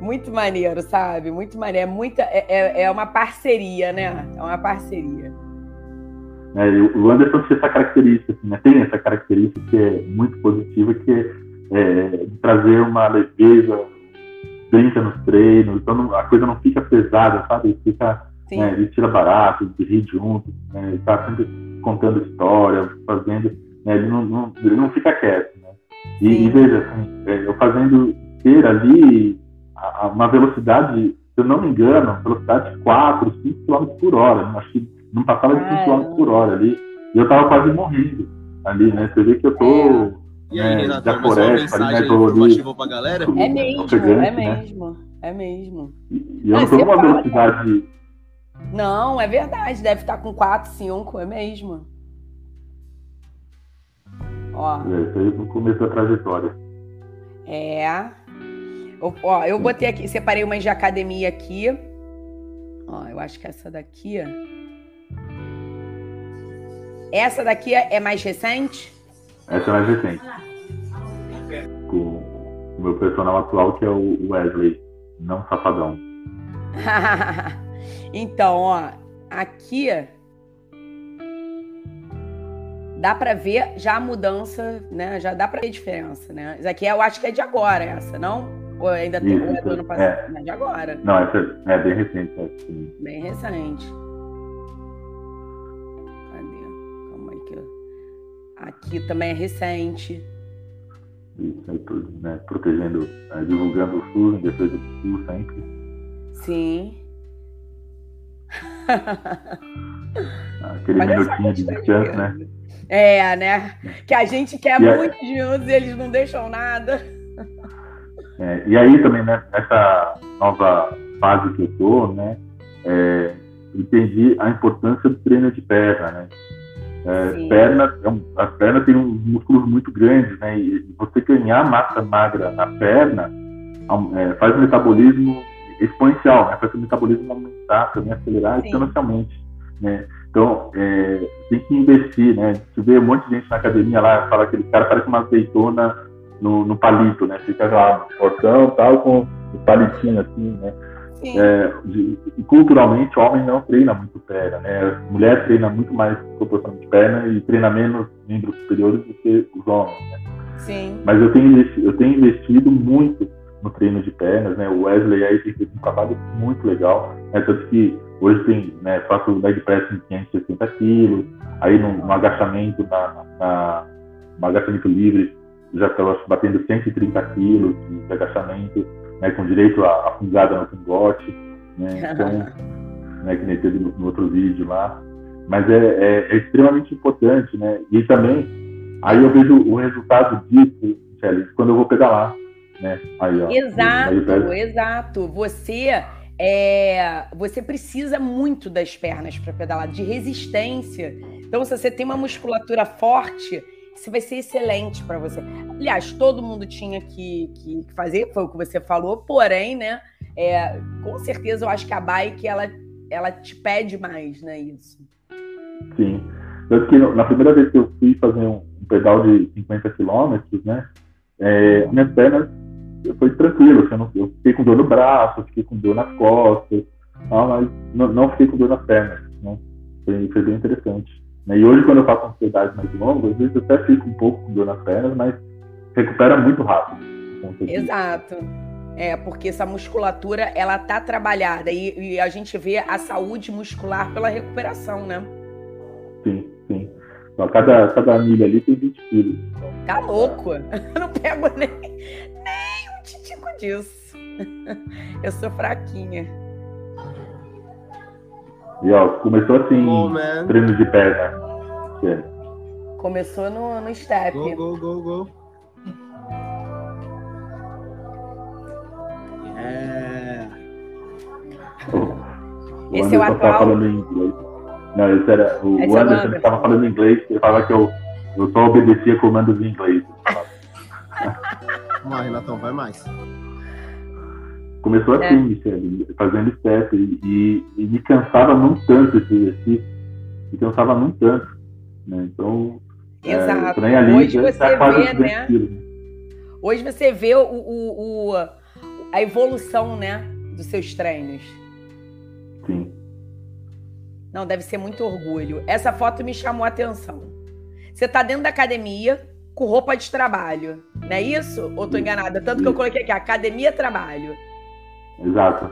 muito maneiro, sabe? Muito maneiro. É, muita, é, é, é uma parceria, né? É uma parceria. É, o Anderson tem essa característica, assim, né? tem essa característica que é muito positiva, que é, é trazer uma leveza, brinca nos treinos, então a coisa não fica pesada, sabe? Fica, né, ele tira barato, ele ri junto, né? ele está sempre contando história, fazendo, né? ele, não, não, ele não fica quieto, né? E, e veja, assim, é, eu fazendo ter ali a, uma velocidade, se eu não me engano, velocidade de 4, 5 km por hora. Né? Acho que não passava de 5 km por hora ali. E eu tava quase morrendo ali, né? Você vê que eu tô. É. E aí, né, Renato, da floresta, mensagem ali, né, tô ali- galera? É mesmo, ofegante, é né? mesmo. É mesmo. E eu não tô numa fala- velocidade. Não, é verdade. Deve estar com 4, 5, é mesmo. Ó, É, isso aí no começo da trajetória. é. Eu- Ó, eu botei aqui, separei umas de academia aqui. Ó, eu acho que essa daqui. Essa daqui é mais recente? Essa é mais recente. Com o meu personal atual, que é o Wesley, não safadão. *laughs* então, ó, aqui dá pra ver já a mudança, né? Já dá pra ver a diferença, né? Isso aqui eu acho que é de agora, essa, não? Ou ainda tem Isso, é do ano é. passado? É de agora, Não, essa é bem recente. sim. bem recente. Cadê? Calma aí que eu... Aqui também é recente. Isso aí, tudo, né? Protegendo, né, divulgando o SUS, em defesa do SUS sempre. Sim. *laughs* Aquele só minutinho de quantidade descanso, né? É, né? Que a gente quer E é- muito de uns e eles não deixam nada. É, e aí também, né, nessa nova fase que eu tô, né, é, entendi a importância do treino de perna, né? É, perna, é um- a perna tem uns músculos muito grandes, né? E você ganhar massa magra na perna é, faz o metabolismo exponencial, né? Faz o metabolismo aumentar, também acelerar Sim. exponencialmente, né? Então, é, tem que investir, né? Você vê um monte de gente na academia lá, fala que aquele cara parece uma azeitona no, no palito, né? Fica lá, portão tal, com o palitinho assim, né? É, de- culturalmente, o homem não treina muito perna, né? A mulher treina muito mais proporcionalmente perna e treina menos membros superiores do que os homens, né? Sim. Mas eu tenho, investi- eu tenho investido muito no treino de pernas, né? O Wesley aí tem feito um trabalho muito legal, né? Tanto que hoje tem, né? Faço leg press em 560 quilos, aí no, agachamento, na, na, no agachamento livre, já estava batendo 130 quilos de, agachamento, né? Com direito a, a fungada no cangote, né? Então, *laughs* né? Que nem teve no, no outro vídeo lá. Mas é, é- é extremamente importante, né? E também, aí eu vejo o resultado disso, Michele, quando eu vou pedalar, né? Aí, ó. Exato, Aí exato. Você é, você precisa muito das pernas para pedalar, de resistência. Então, se você tem uma musculatura forte, isso vai ser excelente para você. Aliás, todo mundo tinha que, que fazer, foi o que você falou, porém, né? é, com certeza eu acho que a bike ela, ela te pede mais, né? Isso. Sim. Tanto que na primeira vez que eu fui fazer um, pedal de 50 quilômetros, né? É, minhas pernas foi tranquilo. assim, eu, não- eu fiquei com dor no braço, fiquei com dor nas costas, ah, mas não, não fiquei com dor nas pernas, né? Foi, foi bem interessante. Né? E hoje, quando eu faço uns pedais mais longos, às vezes eu até fico um pouco com dor nas pernas, mas recupera muito rápido. disso. Exato. É, porque essa musculatura, ela tá trabalhada e, e a gente vê a saúde muscular pela recuperação, né? Sim, sim. Então, cada, cada milha ali tem 20 quilos. Então, Tá louco? *laughs* Eu não pego nem, nem um titico disso. *laughs* Eu sou fraquinha. E ó, começou assim, Oh, treino de perna. é- Começou no, no step. Go, go, go, go. Yeah. O Esse é o Anderson atual? falando em inglês. Não, esse era. O, Esse o é o Anderson Anderson. estava falando em inglês, ele falava que eu, eu só obedecia comandos em inglês. Vamos lá, Renatão, vai mais. Começou assim, É. Michele, fazendo step. E, e, me cansava muito tanto esse exercício. Me cansava muito tanto. Né? Então, é, Exato. também ali Hoje você vê, 200 né? quilos. Hoje você vê o, o- o- a evolução, né? Dos seus treinos. Sim. Não, deve ser muito orgulho. Essa foto me chamou a atenção. Você tá dentro da academia com roupa de trabalho, não é isso? Ou tô enganada? Tanto que eu coloquei aqui, academia trabalho. Exato.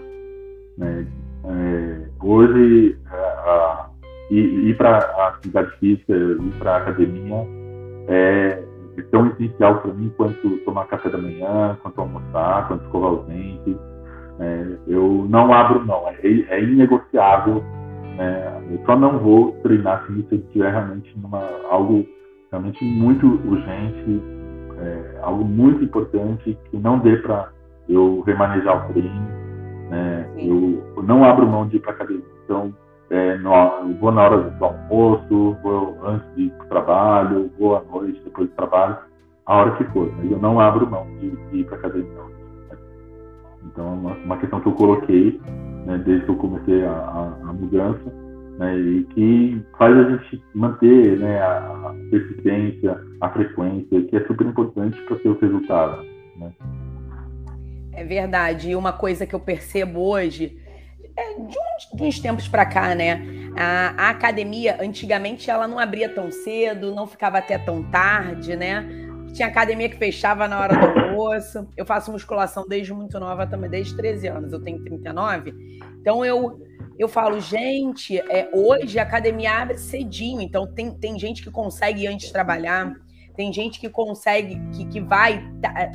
Né? É, hoje, a- a- ir, ir para a atividade física, ir para a academia, é, tão essencial para mim quanto tomar café da manhã, quanto almoçar, quanto escovar os dentes. É, eu não abro não, é, é inegociável. Né? Eu só não vou treinar se isso estiver realmente numa, algo realmente muito urgente, é, algo muito importante que não dê para eu remanejar o treino. Né? Eu, não abro mão de ir para academia. Então, é, no, vou na hora do almoço, vou antes de ir para o trabalho, vou à noite, depois do trabalho, a hora que for. Mas eu não abro mão de, de ir para academia. Então, é uma, uma, questão que eu coloquei né, desde que eu comecei a, a, a mudança né, e que faz a gente manter né, a, persistência, a frequência, que é super importante para ter os resultados. Né? É verdade. E uma coisa que eu percebo hoje, é de, de uns tempos para cá, né? A, a, academia, antigamente, ela não abria tão cedo, não ficava até tão tarde, né? Tinha academia que fechava na hora do almoço. Eu faço musculação desde muito nova também, desde 13 anos. Eu tenho 39. Então, eu eu falo, gente, é, hoje a academia abre cedinho, então tem, tem gente que consegue antes trabalhar, tem gente que consegue, que, que vai, tá,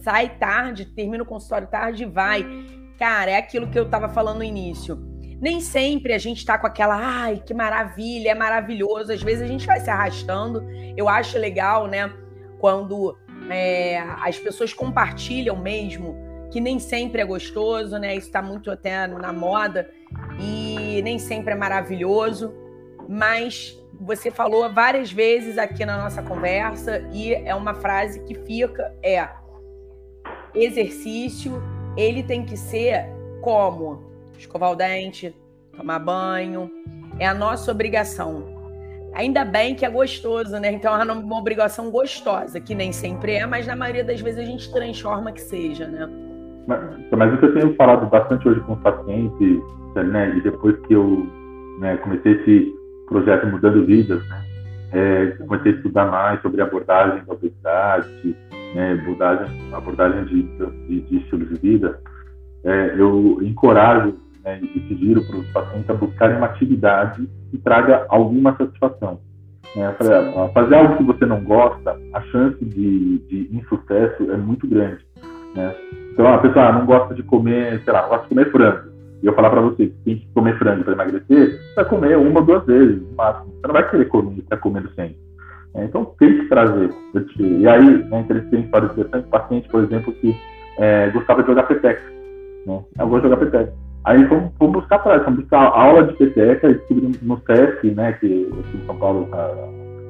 sai tarde, termina o consultório tarde e vai. Cara, é aquilo que eu tava falando no início. Nem sempre a gente tá com aquela, ai, que maravilha, é maravilhoso. Às vezes a gente vai se arrastando. Eu acho legal, né, quando é, as pessoas compartilham mesmo, que nem sempre é gostoso, né? Isso tá muito até na moda e nem sempre é maravilhoso, mas você falou várias vezes aqui na nossa conversa e é uma frase que fica é exercício, ele tem que ser como escovar o dente, tomar banho, é a nossa obrigação. Ainda bem que é gostoso, né? Então é uma obrigação gostosa, que nem sempre é, mas na maioria das vezes a gente transforma que seja, né? Mas, mas o que eu tenho falado bastante hoje com os pacientes né, e depois que eu né, comecei esse projeto Mudando Vidas, né, é, comecei a estudar mais sobre abordagem da obesidade, né, abordagem, abordagem de, de, de estilo de vida, é, eu encorajo né, e sugiro para os pacientes a buscarem uma atividade que traga alguma satisfação. Né? Fazer algo que você não gosta, a chance de, de insucesso é muito grande. Né? Então, a pessoa ah, não gosta de comer, sei lá, gosta de comer frango e eu falar para você que tem que comer frango para emagrecer, você vai comer uma ou duas vezes, no máximo. Você não vai querer comer, ficar comendo sempre. É, então, tem que trazer. E aí, né, interessante, para o paciente, por exemplo, que é, gostava de jogar peteca. Né? Eu vou jogar peteca. Aí vamos, buscar atrás, buscar aula de peteca, no SESC, né, que aqui em São Paulo tá,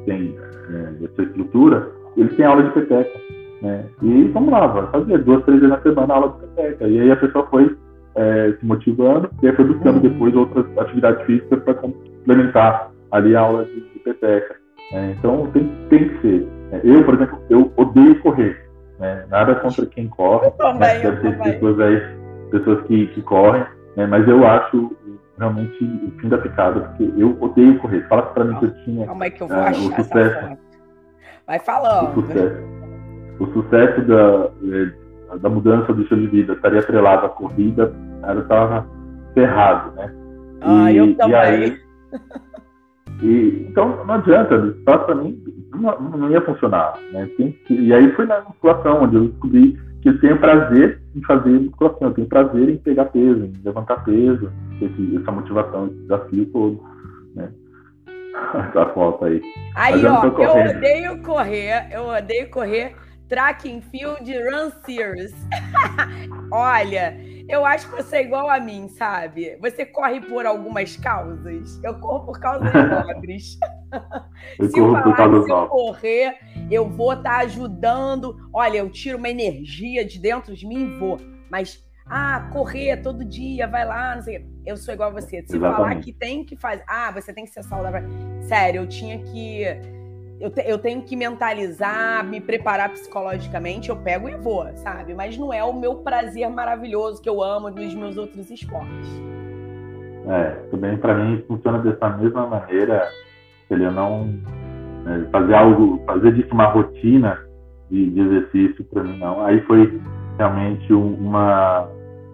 tem é, essa estrutura, eles têm aula de peteca. Né? E vamos lá, vai fazer duas, três vezes na semana aula de peteca. E aí a pessoa foi é, se motivando e aí foi buscando depois outras atividades físicas para complementar ali a aula de, de peteca. É, então tem, tem que ser. É, eu, por exemplo, eu odeio correr. Né? Nada contra quem corre. Também, né? Deve ter pessoas aí, pessoas que, que correm, né? mas eu acho realmente o fim da picada, porque eu odeio correr. Fala para mim que eu tinha Calma aí que eu vou é, o sucesso. Vai falando. O sucesso, o sucesso da, é, da mudança do estilo de vida estaria atrelado à corrida, eu estava ferrado, né? Ah, e, eu também. E aí, *laughs* e, então não adianta, só para mim não, não, ia funcionar, né? Tem, e aí foi na musculação onde eu descobri que eu tenho prazer em fazer musculação, eu tenho prazer em pegar peso, em levantar peso, esse, essa motivação, esse desafio todo, né? *laughs* Essa foto aí. Aí, ó, eu odeio correr, eu odeio correr track and field run series. *laughs* Olha, eu acho que você é igual a mim, sabe? Você corre por algumas causas. Eu corro por causas *laughs* nobres. se eu falar se eu correr, eu vou estar tá ajudando. Olha, eu tiro uma energia de dentro de mim e vou. Mas, ah, correr todo dia, vai lá, não sei. Eu sou igual a você. Se Exatamente. falar que tem que fazer. Ah, você tem que ser saudável. Sério, eu tinha que eu, te, eu tenho que mentalizar, me preparar psicologicamente, eu pego e vou, sabe? Mas não é o meu prazer maravilhoso que eu amo dos meus outros esportes. É, também para mim funciona dessa mesma maneira, ele não é, fazer algo, fazer disso uma rotina de, de exercício para mim não. Aí foi realmente uma,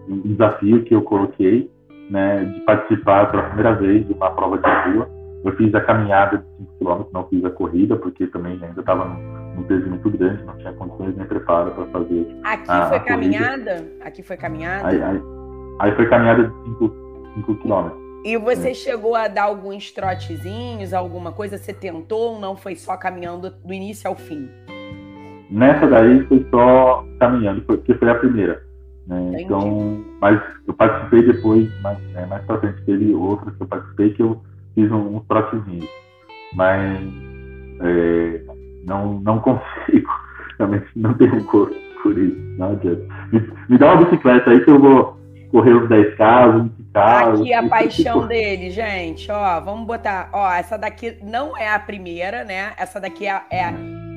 um desafio que eu coloquei, né, de participar pela primeira vez de uma prova de rua eu fiz a caminhada de 5 km, não fiz a corrida, porque também ainda estava no, um peso muito grande, não tinha condições nem preparo para fazer. Aqui a, foi a caminhada? Aqui foi caminhada? Aí, aí, aí foi caminhada de 5 quilômetros. E você é. chegou a dar alguns trotezinhos, alguma coisa? Você tentou ou não foi só caminhando do início ao fim? Nessa daí foi só caminhando, porque foi a primeira. Né? Então, mas eu participei depois, mais, né, mais pra frente teve outras que eu participei que eu fiz um, uns trotezinhos. Mas é, não, não *laughs* consigo, realmente não tenho corpo por isso, não adianta. Me, me, dá uma bicicleta aí que eu vou correr os 10K, 20K. Aqui a *laughs* paixão tipo... dele, gente, ó, vamos botar, ó, essa daqui não é a primeira, né? Essa daqui é, é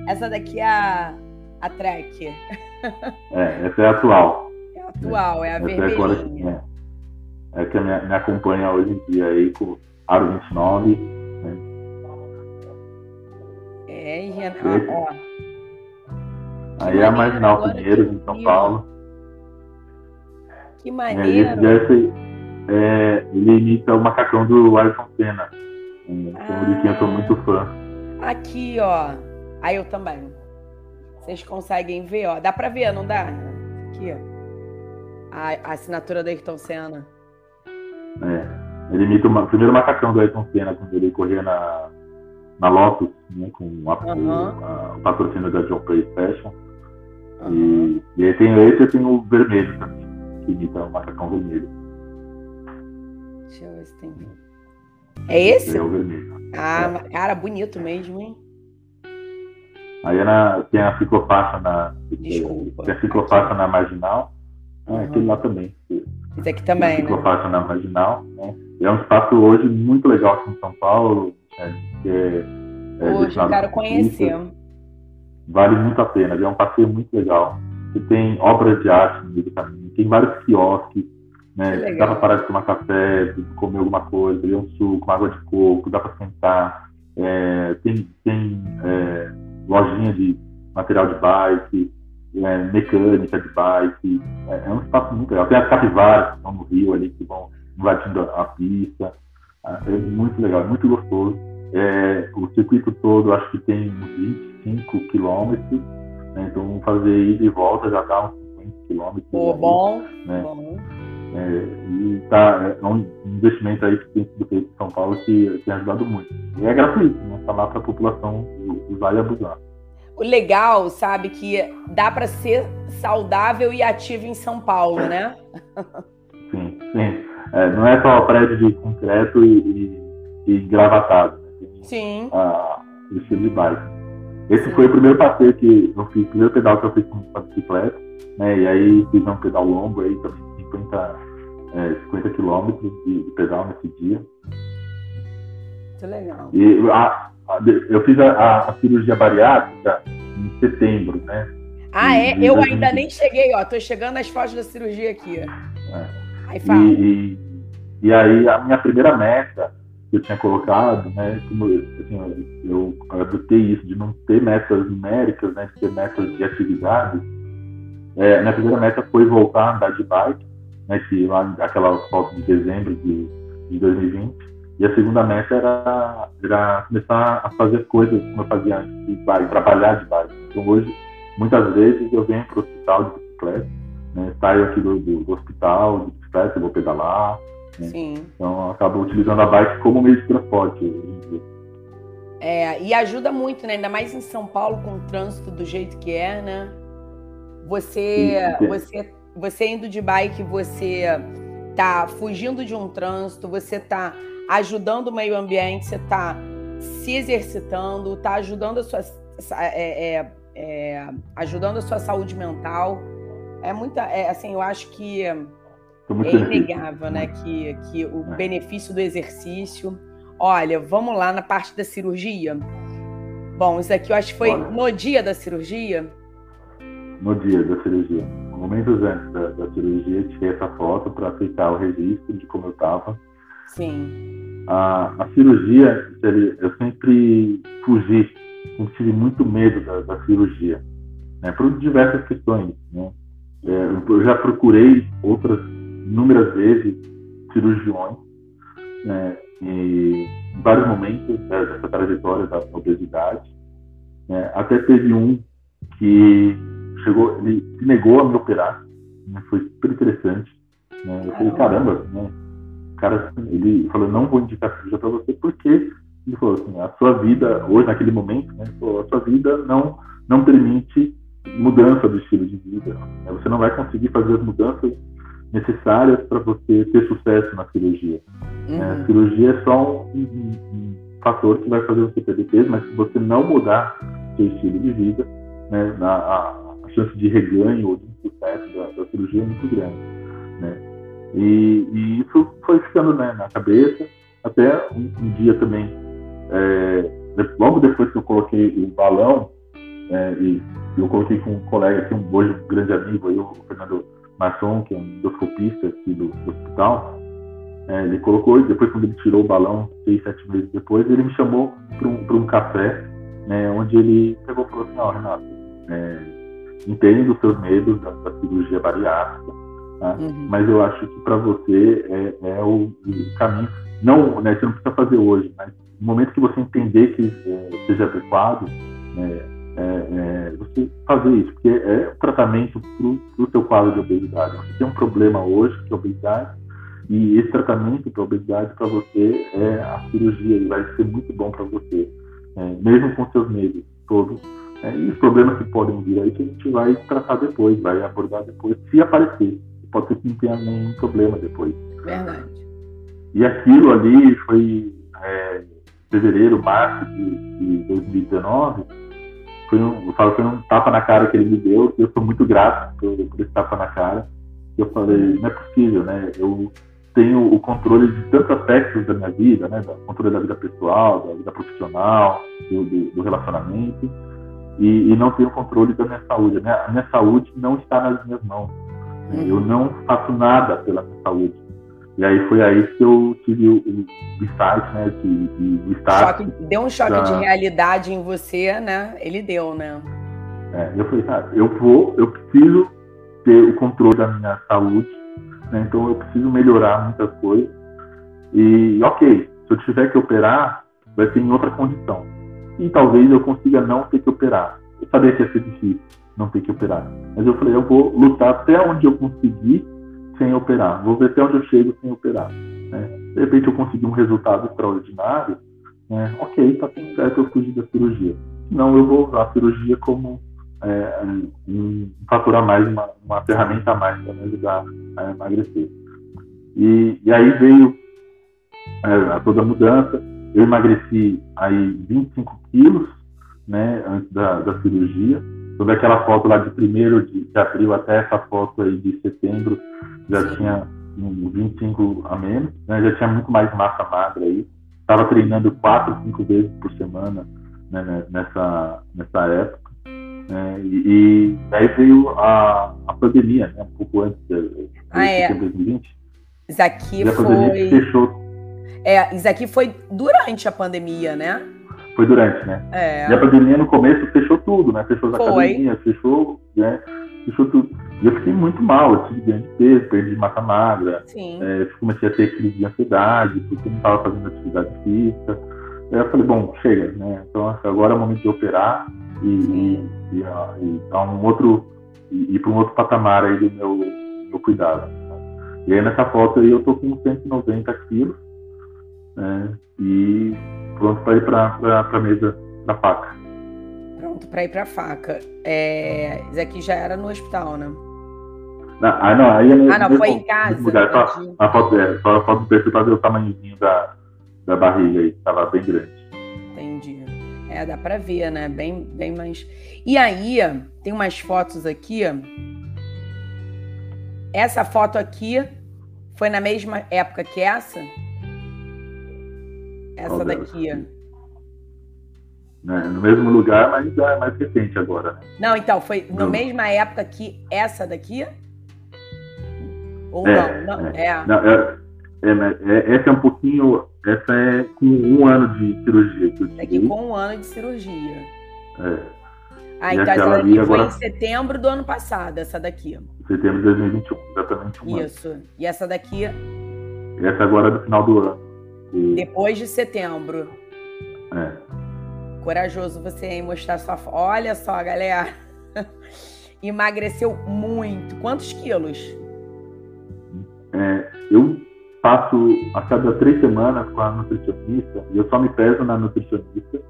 essa daqui é a, a track. *laughs* É, essa é a atual. É a atual, é a vermelhinha. É, a, é, é que me, me acompanha hoje em dia aí com Aro 29, né? É, e ó. Aí é a Marginal Pinheiros, em São Paulo. Que maneiro. É, esse é, ele imita o macacão do Ayrton Senna. Um ah, eu sou muito fã. Aqui, ó. Aí eu também. Vocês conseguem ver, ó. Dá pra ver, não dá? Aqui, ó. A, a assinatura do Ayrton Senna. É. Ele imita o primeiro macacão do Ayrton Senna quando ele corria na, na Lotus, né, com a, uhum. a, o patrocínio da John Play Fashion. Uhum. E, e aí tem esse e tem o vermelho também, que imita o macacão vermelho. Deixa eu ver se tem. É esse? É o vermelho. Ah, é. cara, bonito mesmo, hein? Aí é na, tem a ciclofaixa na. Desculpa. Tem a ciclofaixa na marginal. Ah, uhum. aquele lá também. Esse aqui também. Né? ciclofaixa né? na marginal. Né? É um espaço hoje muito legal aqui em São Paulo. É, que é, é eu quero conhecer. Vale muito a pena, é um passeio muito legal. Você tem obras de arte no meio do caminho, tem vários quiosques, né? Dá para parar de tomar café, comer alguma coisa, beber um suco, uma água de coco, dá para sentar. É, tem tem é, lojinha de material de bike, é, mecânica de bike. É, é, um espaço muito legal. Tem as capivaras que estão no rio ali, que vão invadindo a pista. É muito legal, muito gostoso. É, o circuito todo acho que tem uns 25 quilômetros, né? então fazer ida e volta já dá uns 50 quilômetros. Pô, bom, né? bom. É, e tá, é um investimento aí que tem sido feito em São Paulo que tem ajudado muito. E é gratuito, né? Tá lá para a população usar e abusar. Legal, sabe, que dá para ser saudável e ativo em São Paulo, né? sim, sim. É, não é só prédio de concreto e, e, e gravatado. Sim. A, o estilo de bike. Esse Sim. foi o primeiro passeio que eu fiz, o primeiro pedal que eu fiz com a bicicleta, né? E aí fiz um pedal longo aí, também 50, é, 50 quilômetros de, de, pedal nesse dia. Muito legal. E a, a, eu fiz a, a, cirurgia bariátrica em setembro, né? Ah, é? E, eu ainda nem cheguei, ó. Tô chegando às fotos da cirurgia aqui. É. Aí fala. E, aí a minha primeira meta que eu tinha colocado, né, como, assim, eu, eu adotei isso de não ter metas numéricas, né, de ter metas de atividade. É, minha primeira meta foi voltar a andar de bike, né, que lá aquela foto de dezembro de, de 2020. E a segunda meta era, era começar a fazer coisas como eu fazia antes de bike, trabalhar de bike. Então hoje, muitas vezes eu venho para o hospital de bicicleta, né, saio aqui do, do, do hospital de bicicleta, eu vou pedalar, né? Sim. Então acaba utilizando a bike como meio de transporte. É, e ajuda muito, né? Ainda mais em São Paulo, com o trânsito do jeito que é, né? Você, sim. você, você indo de bike, você tá fugindo de um trânsito, você tá ajudando o meio ambiente, você tá se exercitando, tá ajudando a sua, é, é, é, ajudando a sua saúde mental. É muita, é, assim, eu acho que é inegável, né? Que, que o é. benefício do exercício. Olha, vamos lá na parte da cirurgia. Bom, isso aqui eu acho que foi Olha, no dia da cirurgia. No dia da cirurgia. Momentos antes da, da cirurgia, tirei essa foto para ficar o registro de como eu estava. Sim. A, a cirurgia, eu sempre fugi, sempre tive muito medo da, da cirurgia, né, por diversas questões. Né? É, eu já procurei outras inúmeras vezes cirurgiões, né, e em vários momentos dessa trajetória da obesidade. Né? Até teve um que chegou, ele se negou a me operar, né? foi super interessante. Né? Eu falei, caramba, né? Cara, ele falou, não vou indicar cirurgia para você porque ele falou assim, a sua vida, hoje, naquele momento, né? Falou, a sua vida não, não permite mudança do estilo de vida. Né? Você não vai conseguir fazer as mudanças necessárias para você ter sucesso na cirurgia. Uhum. É, a cirurgia é só um, um, um, fator que vai fazer você perder peso, mas se você não mudar seu estilo de vida, né, a, a, a chance de reganho ou de sucesso da, da cirurgia é muito grande. Né? E, e, isso foi ficando né, na cabeça, até um, um dia também, é, logo depois que eu coloquei o balão, é, e eu coloquei com um colega aqui, um, hoje grande amigo, aí, o Fernando Masson, que é um endoscopista aqui do, do hospital, é, ele colocou, depois quando ele tirou o balão, seis, sete meses depois, ele me chamou para um, um café, né, onde ele pegou e falou assim, ó, oh, Renato, é, entendo os seus medos da, da cirurgia bariátrica, tá? uhum. mas eu acho que para você é, é o, o, caminho, não, né, você não precisa fazer hoje, mas no momento que você entender que é, seja adequado, né, é, é, você fazer isso, porque é tratamento para o seu quadro de obesidade. Você tem um problema hoje, que é obesidade, e esse tratamento para obesidade para você é a cirurgia, ele vai ser muito bom para você, é, mesmo com seus medos todos. É, e os problemas que podem vir aí que a gente vai tratar depois, vai abordar depois, se aparecer. Pode ser que não tenha nenhum problema depois. Verdade. E aquilo ali foi é, fevereiro, março de, de 2019 foi um, eu falo, foi um tapa na cara que ele me deu, e eu sou muito grato por, por esse tapa na cara. Eu falei, não é possível, né? Eu tenho o controle de tantos aspectos da minha vida, né? O controle da vida pessoal, da vida profissional, do, do, do relacionamento, e, e, não tenho controle da minha saúde. A minha, a minha saúde não está nas minhas mãos. Uhum. Eu não faço nada pela minha saúde. E aí foi aí que eu tive o, o insight, né, de, de, de. Choque, deu um choque da... de realidade em você, né? Ele deu, né? É, eu falei, cara, eu vou, eu preciso ter o controle da minha saúde, né? Então eu preciso melhorar muitas coisas. E, ok, se eu tiver que operar, vai ser em outra condição. E talvez eu consiga não ter que operar. Eu sabia que ia ser difícil não ter que operar. Mas eu falei, eu vou lutar até onde eu conseguir sem operar. Vou ver até onde eu chego sem operar. Né? De repente eu consegui um resultado extraordinário, né? ok, está tudo certo, eu fugir da cirurgia. Não, eu vou usar a cirurgia como é, um fator a mais, uma, uma ferramenta a mais para me ajudar a emagrecer. E, e aí veio é, toda a mudança. Eu emagreci aí 25 quilos, né, antes da, da cirurgia. Toda aquela foto lá de 1 de, de abril até essa foto aí de setembro, já Sim. tinha uns 25 a menos, né? já tinha muito mais massa magra aí. Estava treinando quatro, cinco vezes por semana né, né nessa, nessa época. Né? E, e aí veio a, a pandemia, né? um pouco antes de, de ah, é. 2020. Isso aqui e a foi. Fechou. É, isso aqui foi durante a pandemia, né? Foi durante, né? É. E a pandemia no começo fechou tudo, né? Fechou as academias, fechou, né? Fechou tudo. E eu fiquei muito mal, eu tive ganho de peso, perdi massa magra, é, comecei a ter crise de ansiedade, porque não estava fazendo atividade física. Aí eu falei, bom, chega, né? Então agora é o momento de operar e, e, e, e dar um outro, e ir para um outro patamar aí do meu, meu cuidado. E aí nessa foto aí eu tô com 190 quilos, né? E pronto para ir para a mesa da faca. Pronto para ir para a faca. É, isso aqui já era no hospital, né? Não, ah, não, aí é ah, não, foi em casa. Lugar, só, a foto, é, só a foto do perfil para ver o tamanhozinho da, da barriga aí, estava bem grande. Entendi. É, dá para ver, né? Bem, bem mais. E aí, tem umas fotos aqui. Essa foto aqui foi na mesma época que essa? Essa daqui. Né? No mesmo lugar, mas é mais recente agora. Né? Não, então, foi na mesma época que essa daqui? Ou é, não? não? É. é. Não, é, é, essa é um pouquinho. Essa é com um ano de cirurgia. Que eu é que com um ano de cirurgia. É. Ah, então essa daqui foi agora... em setembro do ano passado, essa daqui. Setembro de 2021, exatamente um Isso. Ano. E essa daqui? Essa agora é do final do ano. Depois de setembro. É. corajoso você em mostrar sua foto. Olha só, galera. *laughs* Emagreceu muito. Quantos quilos? É, eu faço a cada três semanas com a nutricionista e eu só me peso na nutricionista,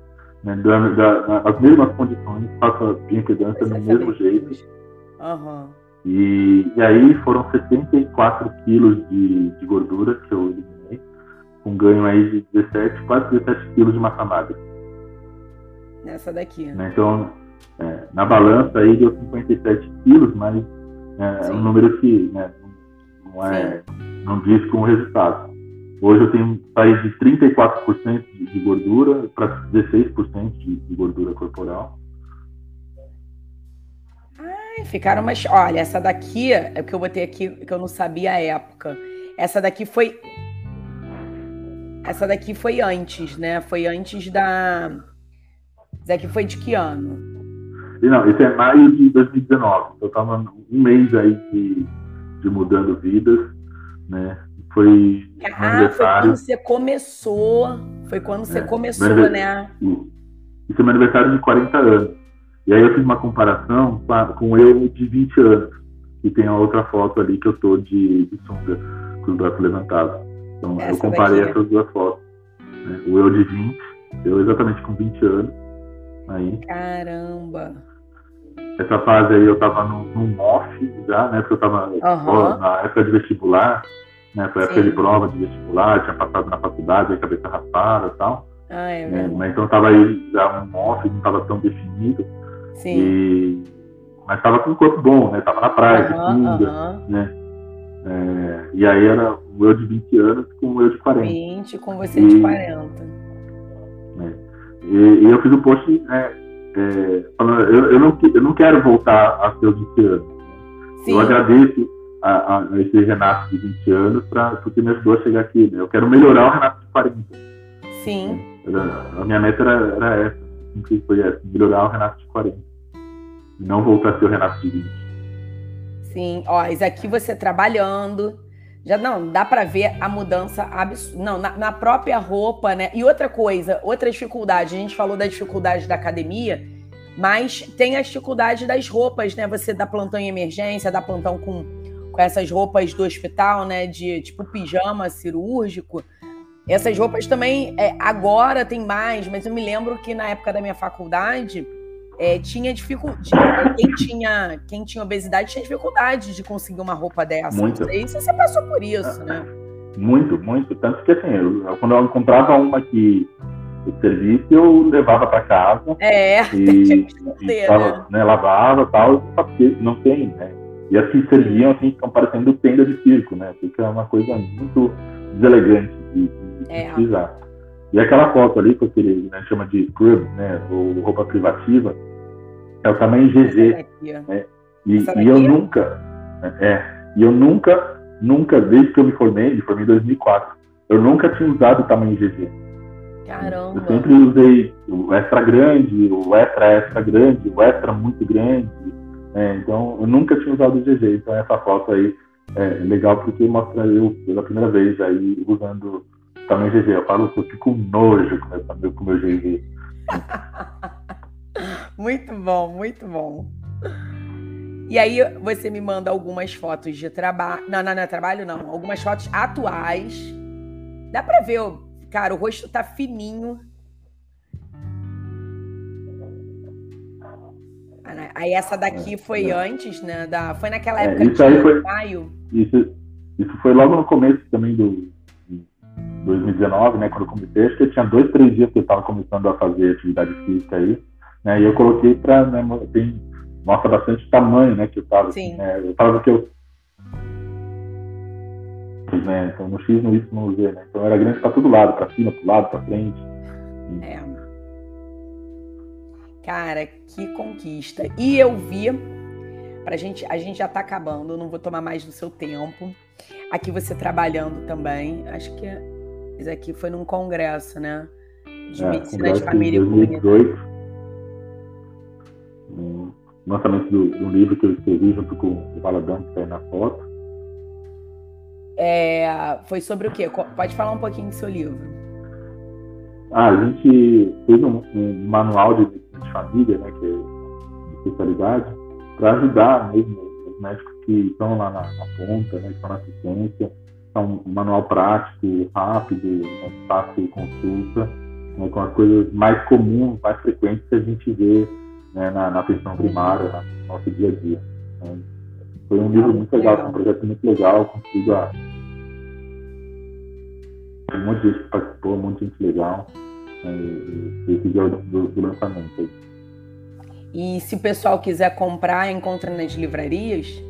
né, da, da, nas mesmas condições, faço a bioimpedância do mesmo jeito. Uhum. E, e aí foram 74 quilos de, de gordura que eu um ganho aí de 17, quase 17 quilos de massa magra. Nessa daqui. Né? Então, é, na balança aí deu 57 quilos, mas é, é um número que né, não, é, não diz com o resultado. Hoje eu tenho saído de 34% de gordura para 16% de, de gordura corporal. Ai, ficaram mais. Olha, essa daqui é o que eu botei aqui, que eu não sabia a época. Essa daqui foi. Essa daqui foi antes, né? Foi antes da. Essa daqui foi de que ano? Não, esse é maio de 2019. Eu estava um mês aí de, de mudando vidas, né? Foi ah, foi quando você começou. Foi quando você é, começou, né? Isso é meu aniversário de 40 anos. E aí eu fiz uma comparação com, a, com eu de 20 anos. E tem a outra foto ali que eu tô de, de sunga, com os braços levantados. Então Essa eu comparei daqui. essas duas fotos. Né? O eu de 20, eu exatamente com 20 anos. Aí. Caramba! Essa fase aí eu tava no, no MOF já, né? Porque eu tava uhum. na época de vestibular, né? Foi época de prova de vestibular, tinha passado na faculdade, a cabeça raspada e tal. Ah, é né? Mas então tava aí já um MOF, não tava tão definido. Sim. E... Mas estava com um corpo bom, né? Tava na praia, uhum, uhum. né? É... e aí era o eu de 20 anos com o eu de 40. 20 com você e... de 40. É. E, e, eu fiz um post né, é, falando, eu, eu, não, eu não quero voltar a ser o 20 anos. Né? Eu agradeço a, a, esse Renato de 20 anos pra, porque me ajudou a chegar aqui. Né? Eu quero melhorar o Renato de 40. Sim. a minha meta era, era essa, sempre foi essa, melhorar o Renato de 40 não voltar a ser o Renato de 20. Sim, ó, isso aqui você trabalhando. Já não, dá para ver a mudança absurda. Não, na, na, própria roupa, né? E outra coisa, outra dificuldade. A gente falou da dificuldade da academia, mas tem as dificuldades das roupas, né? Você dá plantão em emergência, dá plantão com, com essas roupas do hospital, né? De tipo pijama cirúrgico. Essas roupas também, é, agora tem mais, mas eu me lembro que na época da minha faculdade é, tinha dificuldade. Quem tinha, quem tinha obesidade tinha dificuldade de conseguir uma roupa dessa. Muito. Não sei se você passou por isso, né? Muito, muito. Tanto que assim, eu, quando eu encontrava uma que serviço, eu levava para casa. É, *laughs* e, e tava, né? né? lavava tal, porque não tem, né? E as que serviam, assim, ficam parecendo tenda de circo, né? Fica uma coisa muito deselegante de, de é. utilizar. E aquela foto ali, que aquele, né, chama de scrub, né, ou roupa privativa, é o tamanho GG. Né? E, e, eu nunca, é, e eu nunca, nunca, desde que eu me formei, me formei em 2004, eu nunca tinha usado o tamanho GG. Caramba. Eu sempre usei o extra grande, o extra extra grande, o extra muito grande. Né? Então, eu nunca tinha usado o GG. Então, essa foto aí é legal porque mostra eu pela primeira vez aí usando tamanho GG. Eu falo que eu fico nojo com o meu GG. *laughs* Muito bom, muito bom. E aí você me manda algumas fotos de trabalho. Não, não, não é trabalho, não. Algumas fotos atuais. Dá pra ver, cara, o rosto tá fininho. Ah, né? Aí essa daqui foi antes, né? Da... Foi naquela é, época é, isso aí foi, maio. Isso, isso foi logo no começo também do 2019, né? Quando eu comecei, acho que eu tinha dois, três dias que eu estava começando a fazer atividade física aí. Né? E eu coloquei para né, tem, mostra bastante tamanho, né? Que eu tava, Sim. Né, eu tava que eu né? Então no X, no Y, no Z, né? Então era grande para todo lado, para cima, para lado, para frente. É. Cara, que conquista. E eu vi, pra gente, a gente já tá acabando, não vou tomar mais do seu tempo. Aqui você trabalhando também, acho que isso aqui foi num congresso, né? De é, medicina de família e comunidade lançamento do, do, livro que eu escrevi junto com o Valadão, que está aí na foto. É, foi sobre o quê? Pode falar um pouquinho do seu livro. Ah, a gente fez um, um manual de, de família, né, que é de especialidade, para ajudar mesmo os médicos que estão lá na, na ponta, né, que estão na assistência. É um manual prático, rápido, né, fácil de consulta, né, com as coisas mais comuns, mais frequentes que a gente vê né, na, na atenção primária, no nosso dia a dia. Né. Foi um livro muito legal, um projeto muito legal, contigo a um monte de gente que participou, um monte de gente legal. Né, esse dia do, do lançamento. E se o pessoal quiser comprar, encontra nas livrarias?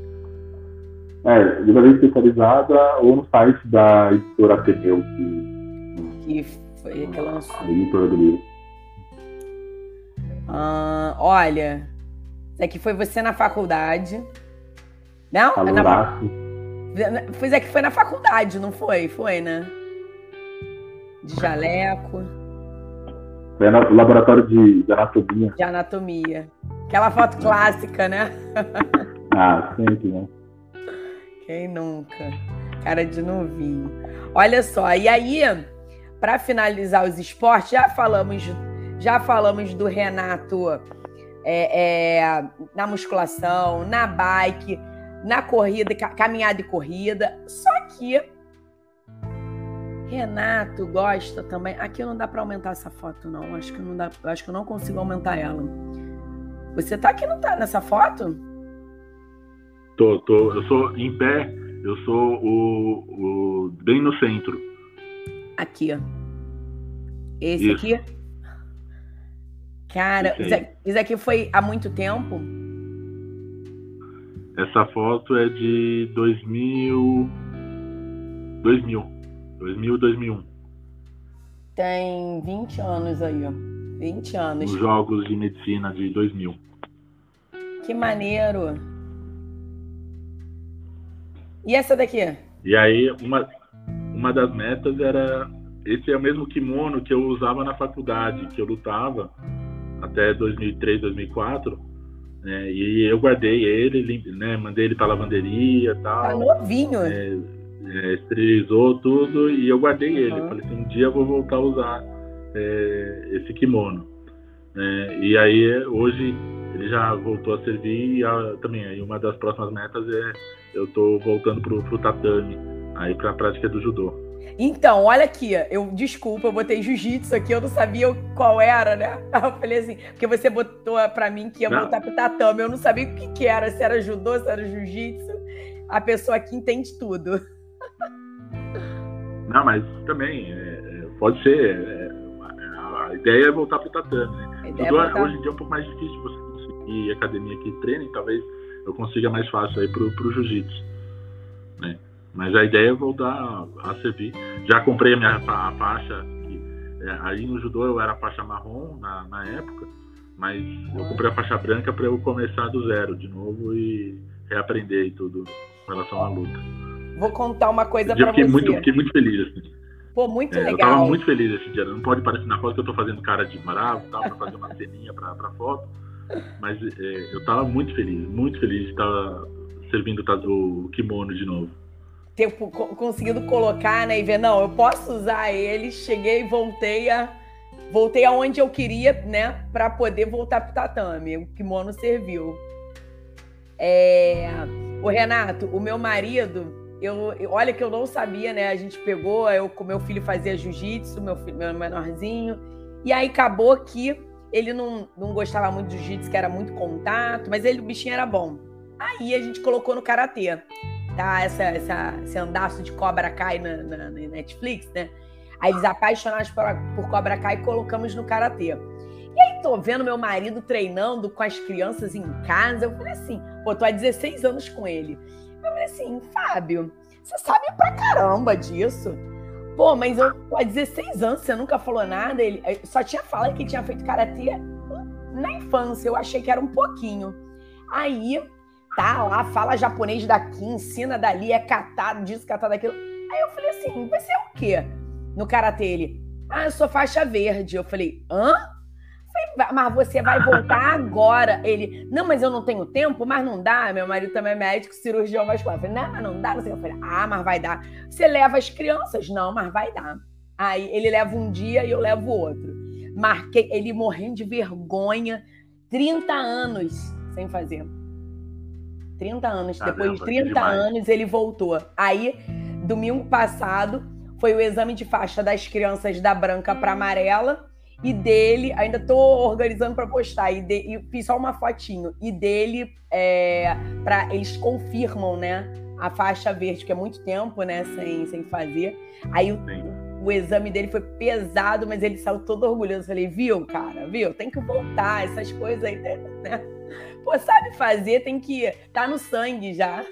É, livraria especializada ou no site da editora Ateneu, que, que foi que lançou. A editora do livro. Ah, olha, isso aqui foi você na faculdade. Não? Alô, na, Pois é que foi na faculdade, não foi? Foi, né? De jaleco. Foi no laboratório de, de anatomia. De anatomia. Aquela foto clássica, né? ah, sempre, né? Quem nunca? Cara de novinho. Olha só, e aí, para finalizar os esportes, já falamos, já falamos do Renato é, é, na musculação, na bike, na corrida, caminhada e corrida. Só que Renato gosta também. Aqui não dá para aumentar essa foto, não. Acho que não dá. Acho que eu não consigo aumentar ela. Você tá aqui, não tá nessa foto? Tô, tô. Eu sou em pé. Eu sou o, o bem no centro. Aqui, ó. Esse isso. aqui. Cara, isso aqui foi há muito tempo? Essa foto é de 2000. 2000. 2000, 2001. Tem 20 anos aí, ó. 20 anos. Os Jogos de Medicina de 2000. Que maneiro. E essa daqui? E aí, uma, uma das metas era. Esse é o mesmo kimono que eu usava na faculdade, que eu lutava até 2003, 2004. Né, e eu guardei ele, né, mandei ele para lavanderia e tal. Tá novinho. É, é, esterilizou tudo e eu guardei ele. Falei assim, um dia eu vou voltar a usar é, esse kimono. É, e aí hoje ele já voltou a servir e a, também aí uma das próximas metas é eu tô voltando pro, pro tatame, aí pra prática do judô. Então, olha aqui, eu desculpa, eu botei jiu-jitsu aqui, eu não sabia qual era, né? *laughs* Eu falei assim, porque você botou para mim que ia não. voltar pro tatame, eu não sabia o que, que era, se era judô, se era jiu-jitsu. A pessoa aqui entende tudo. *laughs* Não, mas também, é, é pode ser. É, a ideia é voltar pro tatame, né? Tudo, é voltar... Hoje em dia é um pouco mais difícil você conseguir academia que treine, talvez eu consiga mais fácil aí pro, pro jiu-jitsu, né? Mas a ideia é voltar a, servir. Já comprei a minha a faixa, que, é, aí no judô eu era faixa marrom na, na época, mas eu comprei a faixa branca para eu começar do zero de novo e reaprender e tudo em relação à luta. Vou contar uma coisa para você. Muito, fiquei muito feliz. Assim. Pô, muito é, legal. Eu tava muito feliz esse dia. Não pode parecer na foto que eu tô fazendo cara de bravo tal, pra fazer uma ceninha pra, pra foto. Mas é, eu tava muito feliz, muito feliz de estar servindo o kimono de novo. Ter colocar, né, e ver, não, eu posso usar ele, cheguei voltei a. Voltei aonde eu queria, né, para poder voltar pro tatame. O kimono serviu. É... O Renato, o meu marido, eu, olha que eu não sabia, né? A gente pegou, eu com meu filho fazia jiu-jitsu, meu filho, meu menorzinho, e aí acabou que ele não, não gostava muito de jiu-jitsu, que era muito contato, mas ele, o bichinho era bom. Aí a gente colocou no karatê, tá? Essa, essa, esse andaço de Cobra Kai na, na, na Netflix, né? Aí eles apaixonados por, por Cobra Kai e colocamos no karatê. E aí tô vendo meu marido treinando com as crianças em casa. Eu falei assim, pô, tô há 16 anos com ele. Eu falei assim, Fábio, você sabe pra caramba disso. Pô, mas eu há 16 anos você nunca falou nada. Ele só tinha falado que tinha feito karatê na infância. Eu achei que era um pouquinho. Aí tá lá, fala japonês daqui, ensina dali, é catado disso, catado daquilo. Aí eu falei assim: você é o quê no karatê? Ele, ah, eu sou faixa verde. Eu falei, hã? Mas você vai voltar agora. Ele, não, mas eu não tenho tempo, mas não dá. Meu marido também é médico, cirurgião vascular. Eu falei, não, mas não dá. Eu falei, ah, mas vai dar. Você leva as crianças? Não, mas vai dar. Aí ele leva um dia e eu levo outro. Marquei, ele morrendo de vergonha, 30 anos sem fazer. 30 anos. Caramba, Depois de 30 anos ele voltou. Aí, domingo passado, foi o exame de faixa das crianças da branca para amarela e dele, ainda tô organizando para postar, e, de, e, fiz só uma fotinho, e dele, é, para eles confirmam, né, a faixa verde, que é muito tempo, né, sem, sem fazer. Aí o, o, exame dele foi pesado, mas ele saiu todo orgulhoso. Eu falei, viu, cara, viu, tem que voltar, essas coisas aí, né? *laughs* Pô, sabe fazer, tem que tá no sangue já.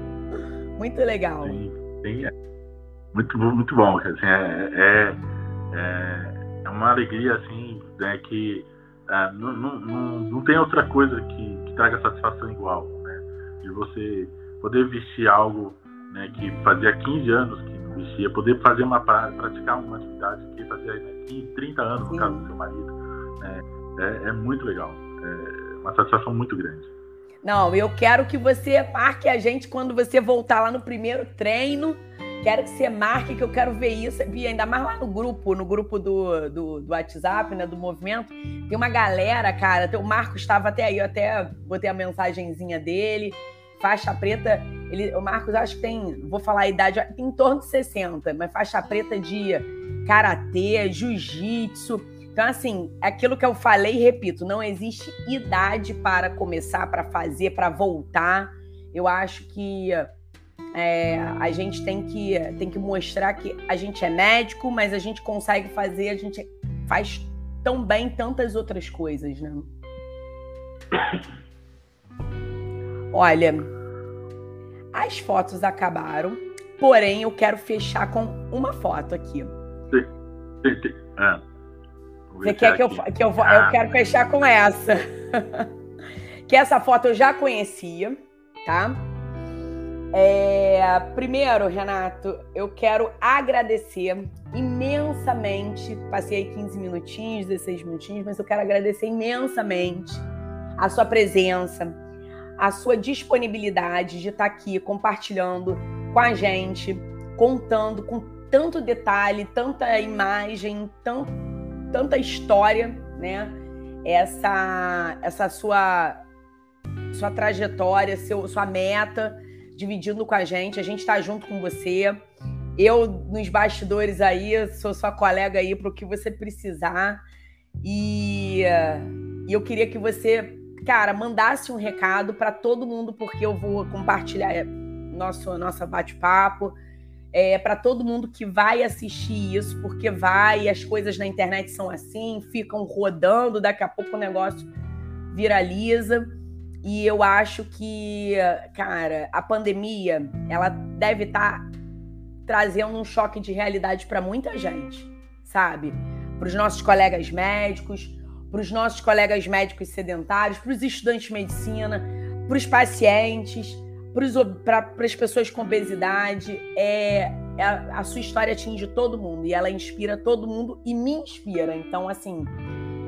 *laughs* muito legal. Sim, sim, é. Muito, muito bom, assim, é, é é uma alegria assim, né, que é, não, não, não, não, tem outra coisa que, que traga satisfação igual, né? De você poder vestir algo né, que fazia 15 anos que não vestia, poder fazer uma praticar uma atividade que fazia né, 15, 30 anos no caso do seu marido, né? é, é muito legal, é uma satisfação muito grande. Não, eu quero que você marque a gente quando você voltar lá no primeiro treino Quero que você marque, que eu quero ver isso. E ainda mais lá no grupo, no grupo do, do, do WhatsApp, né? Do movimento. Tem uma galera, cara. O Marcos estava até aí, eu até botei a mensagenzinha dele. Faixa preta, ele, o Marcos acho que tem, vou falar a idade, em torno de 60, mas faixa preta de karatê, jiu-jitsu. Então, assim, é aquilo que eu falei repito, não existe idade para começar, para fazer, para voltar. Eu acho que é, a gente tem que, tem que mostrar que a gente é médico, mas a gente consegue fazer, a gente faz tão bem tantas outras coisas, né? Olha, as fotos acabaram, porém eu quero fechar com uma foto aqui. Sim, sim, sim. É. Você quer que eu, que eu, eu ah. quero fechar com essa? *laughs* que essa foto eu já conhecia, tá? É, primeiro, Renato, eu quero agradecer imensamente. Passei 15 minutinhos, 16 minutinhos, mas eu quero agradecer imensamente a sua presença, a sua disponibilidade de estar aqui compartilhando com a gente, contando com tanto detalhe, tanta imagem, tão, tanta história, né? Essa, essa sua, sua trajetória, seu, sua meta dividindo com a gente. A gente está junto com você. Eu, nos bastidores aí, sou sua colega aí para o que você precisar. E, e eu queria que você, cara, mandasse um recado para todo mundo, porque eu vou compartilhar é, nosso nossa bate-papo. É, para todo mundo que vai assistir isso, porque vai, as coisas na internet são assim, ficam rodando, daqui a pouco o negócio viraliza. E eu acho que, cara, a pandemia, ela deve estar tá trazendo um choque de realidade para muita gente, sabe? Para os nossos colegas médicos, para os nossos colegas médicos sedentários, para os estudantes de medicina, para os pacientes, para as pessoas com obesidade. É, é, a sua história atinge todo mundo e ela inspira todo mundo e me inspira. Então, assim,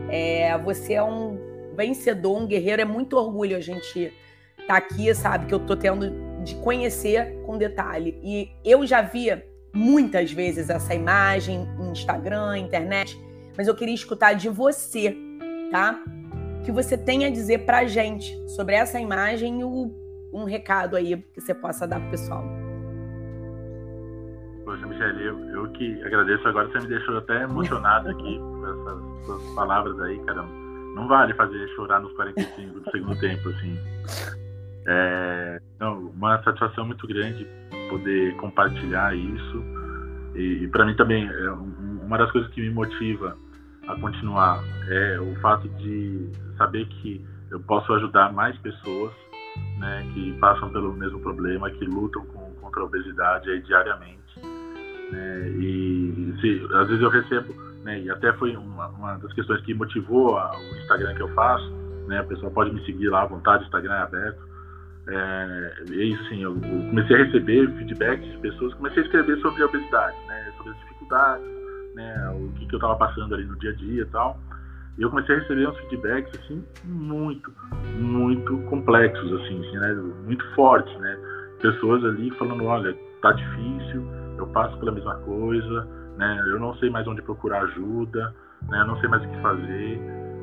é, você é um vencedor, um guerreiro. É muito orgulho a gente estar tá aqui, sabe? Que eu tô tendo de conhecer com detalhe. E eu já via muitas vezes essa imagem em Instagram, internet, mas eu queria escutar de você, tá? O que você tem a dizer pra gente sobre essa imagem e o, um recado aí que você possa dar pro pessoal. Poxa, Michele, eu, eu que agradeço agora, você me deixou até emocionado *laughs* aqui com essas suas palavras aí, caramba não vale fazer chorar nos 45 do segundo tempo, assim. É, não, uma satisfação muito grande poder compartilhar isso. E, e para mim também, é uma das coisas que me motiva a continuar é o fato de saber que eu posso ajudar mais pessoas né, que passam pelo mesmo problema, que lutam com, contra a obesidade aí, diariamente. Né, e se, às vezes eu recebo né? E até foi uma, uma das questões que motivou a, o Instagram que eu faço, né? A pessoa pode me seguir lá à vontade, o Instagram é aberto. É, e assim, eu, eu, comecei a receber feedbacks de pessoas, comecei a escrever sobre a obesidade, né? Sobre as dificuldades, né? O que, que eu estava passando ali no dia a dia e tal. E eu comecei a receber uns feedbacks assim muito, muito complexos assim, assim né? Muito fortes, né? Pessoas ali falando, olha, tá difícil, eu passo pela mesma coisa, né? Eu não sei mais onde procurar ajuda, né? Eu não sei mais o que fazer.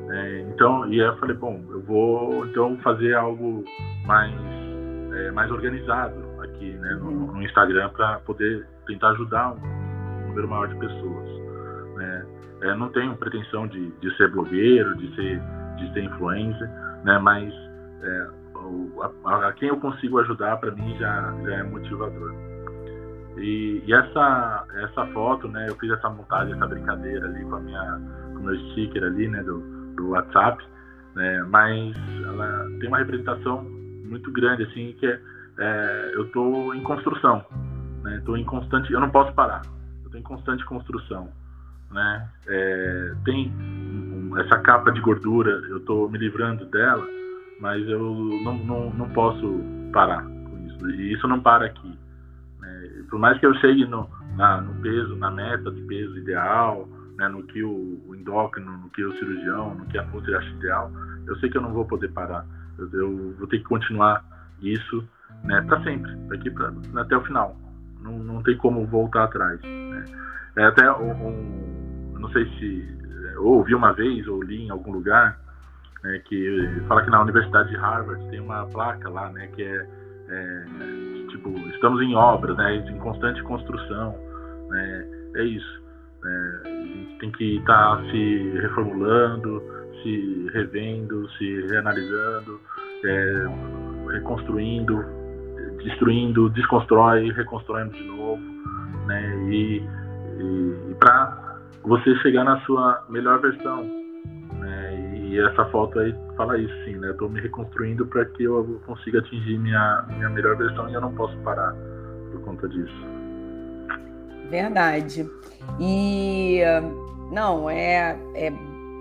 Né? Então, e aí eu falei, bom, eu vou então fazer algo mais é, mais organizado aqui, né? No, no Instagram para poder tentar ajudar um número maior de pessoas, né? É, não tenho pretensão de, de ser blogueiro, de ser de ser influencer, né? Mas é, a, a, quem eu consigo ajudar para mim já, já é motivador. E, e, essa essa foto, né? Eu fiz essa montagem, essa brincadeira ali com a minha com o meu sticker ali, né? Do, do WhatsApp, né? Mas ela tem uma representação muito grande assim que é, é eu estou em construção, né? Estou em constante, eu não posso parar. Eu estou em constante construção, né? É, tem essa capa de gordura, eu estou me livrando dela, mas eu não, não, não posso parar com isso. E isso não para aqui. Né? Por mais que eu chegue no, na, no peso, na meta de peso ideal, né, no que o, o, endócrino, no que o cirurgião, no que a Nutri acha ideal, eu sei que eu não vou poder parar. Eu, eu vou ter que continuar isso né, para sempre, daqui pra, até o final. Não, não tem como voltar atrás. Né? É até um, um, não sei se ou ouvi uma vez ou li em algum lugar né, que fala que na Universidade de Harvard tem uma placa lá, né, que é, é tipo estamos em obra, né, em constante construção, né, é isso. Né, a gente tem que estar tá se reformulando, se revendo, se reanalisando, é, reconstruindo, destruindo, desconstrói, reconstruindo de novo, né, e, e, e para você chegar na sua melhor versão. E essa foto aí fala isso, sim, né? Eu tô me reconstruindo para que eu consiga atingir minha, minha melhor versão e eu não posso parar por conta disso. Verdade. E não, é, é,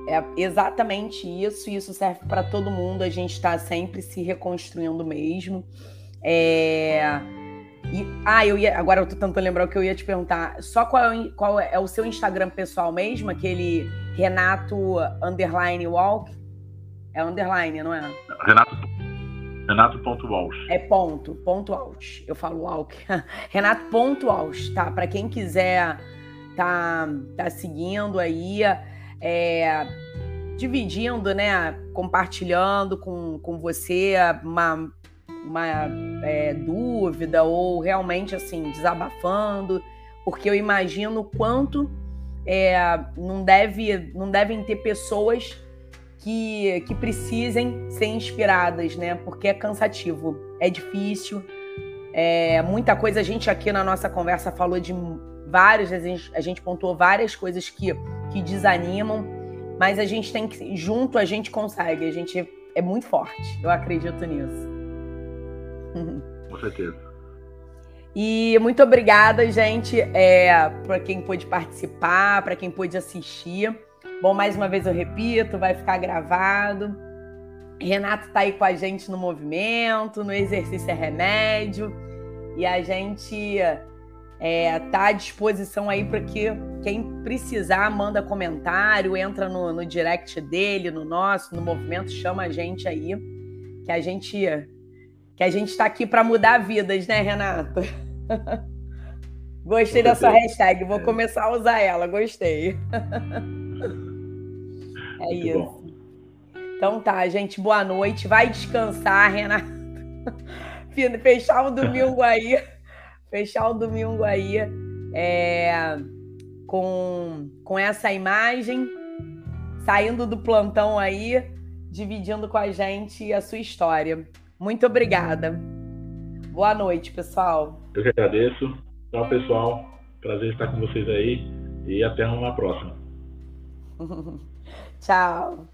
é exatamente isso, isso serve para todo mundo. A gente está sempre se reconstruindo mesmo. É e, ah, eu ia. Agora eu tô tentando lembrar o que eu ia te perguntar. Só qual é, qual é o seu Instagram pessoal mesmo? Aquele Renato Underline Walk? É underline, não é? Renato. Renato ponto Walsh. É ponto, ponto Walsh. Eu falo Walk. *laughs* Renato ponto Walsh, tá? Para quem quiser tá, tá seguindo aí, é, dividindo, né? Compartilhando com, com você uma uma é, dúvida ou realmente assim desabafando, porque eu imagino quanto é, não deve não devem ter pessoas que, que precisem ser inspiradas, né? Porque é cansativo, é difícil, é muita coisa. A gente aqui na nossa conversa falou de várias, a gente, a gente pontuou várias coisas que, que desanimam, mas a gente tem que junto a gente consegue. A gente é muito forte. Eu acredito nisso. Com certeza. E muito obrigada, gente, é, para quem pôde participar, para quem pôde assistir. Bom, mais uma vez eu repito, vai ficar gravado. Renato está aí com a gente no movimento, no exercício é remédio. E a gente é, tá à disposição aí para que quem precisar manda comentário, entra no, no direct dele, no nosso, no movimento, chama a gente aí, que a gente que a gente está aqui para mudar vidas, né, Renato? *laughs* Gostei da sua hashtag, vou é. começar a usar ela, gostei. *laughs* é Muito isso. Bom. Então tá, gente, boa noite. Vai descansar, Renato. *laughs* Fechar o domingo aí. Fechar o domingo aí é, com, com essa imagem, saindo do plantão aí, dividindo com a gente a sua história. Muito obrigada. Boa noite, pessoal. Eu que agradeço. Tchau, pessoal. Prazer estar com vocês aí e até uma próxima. *laughs* Tchau.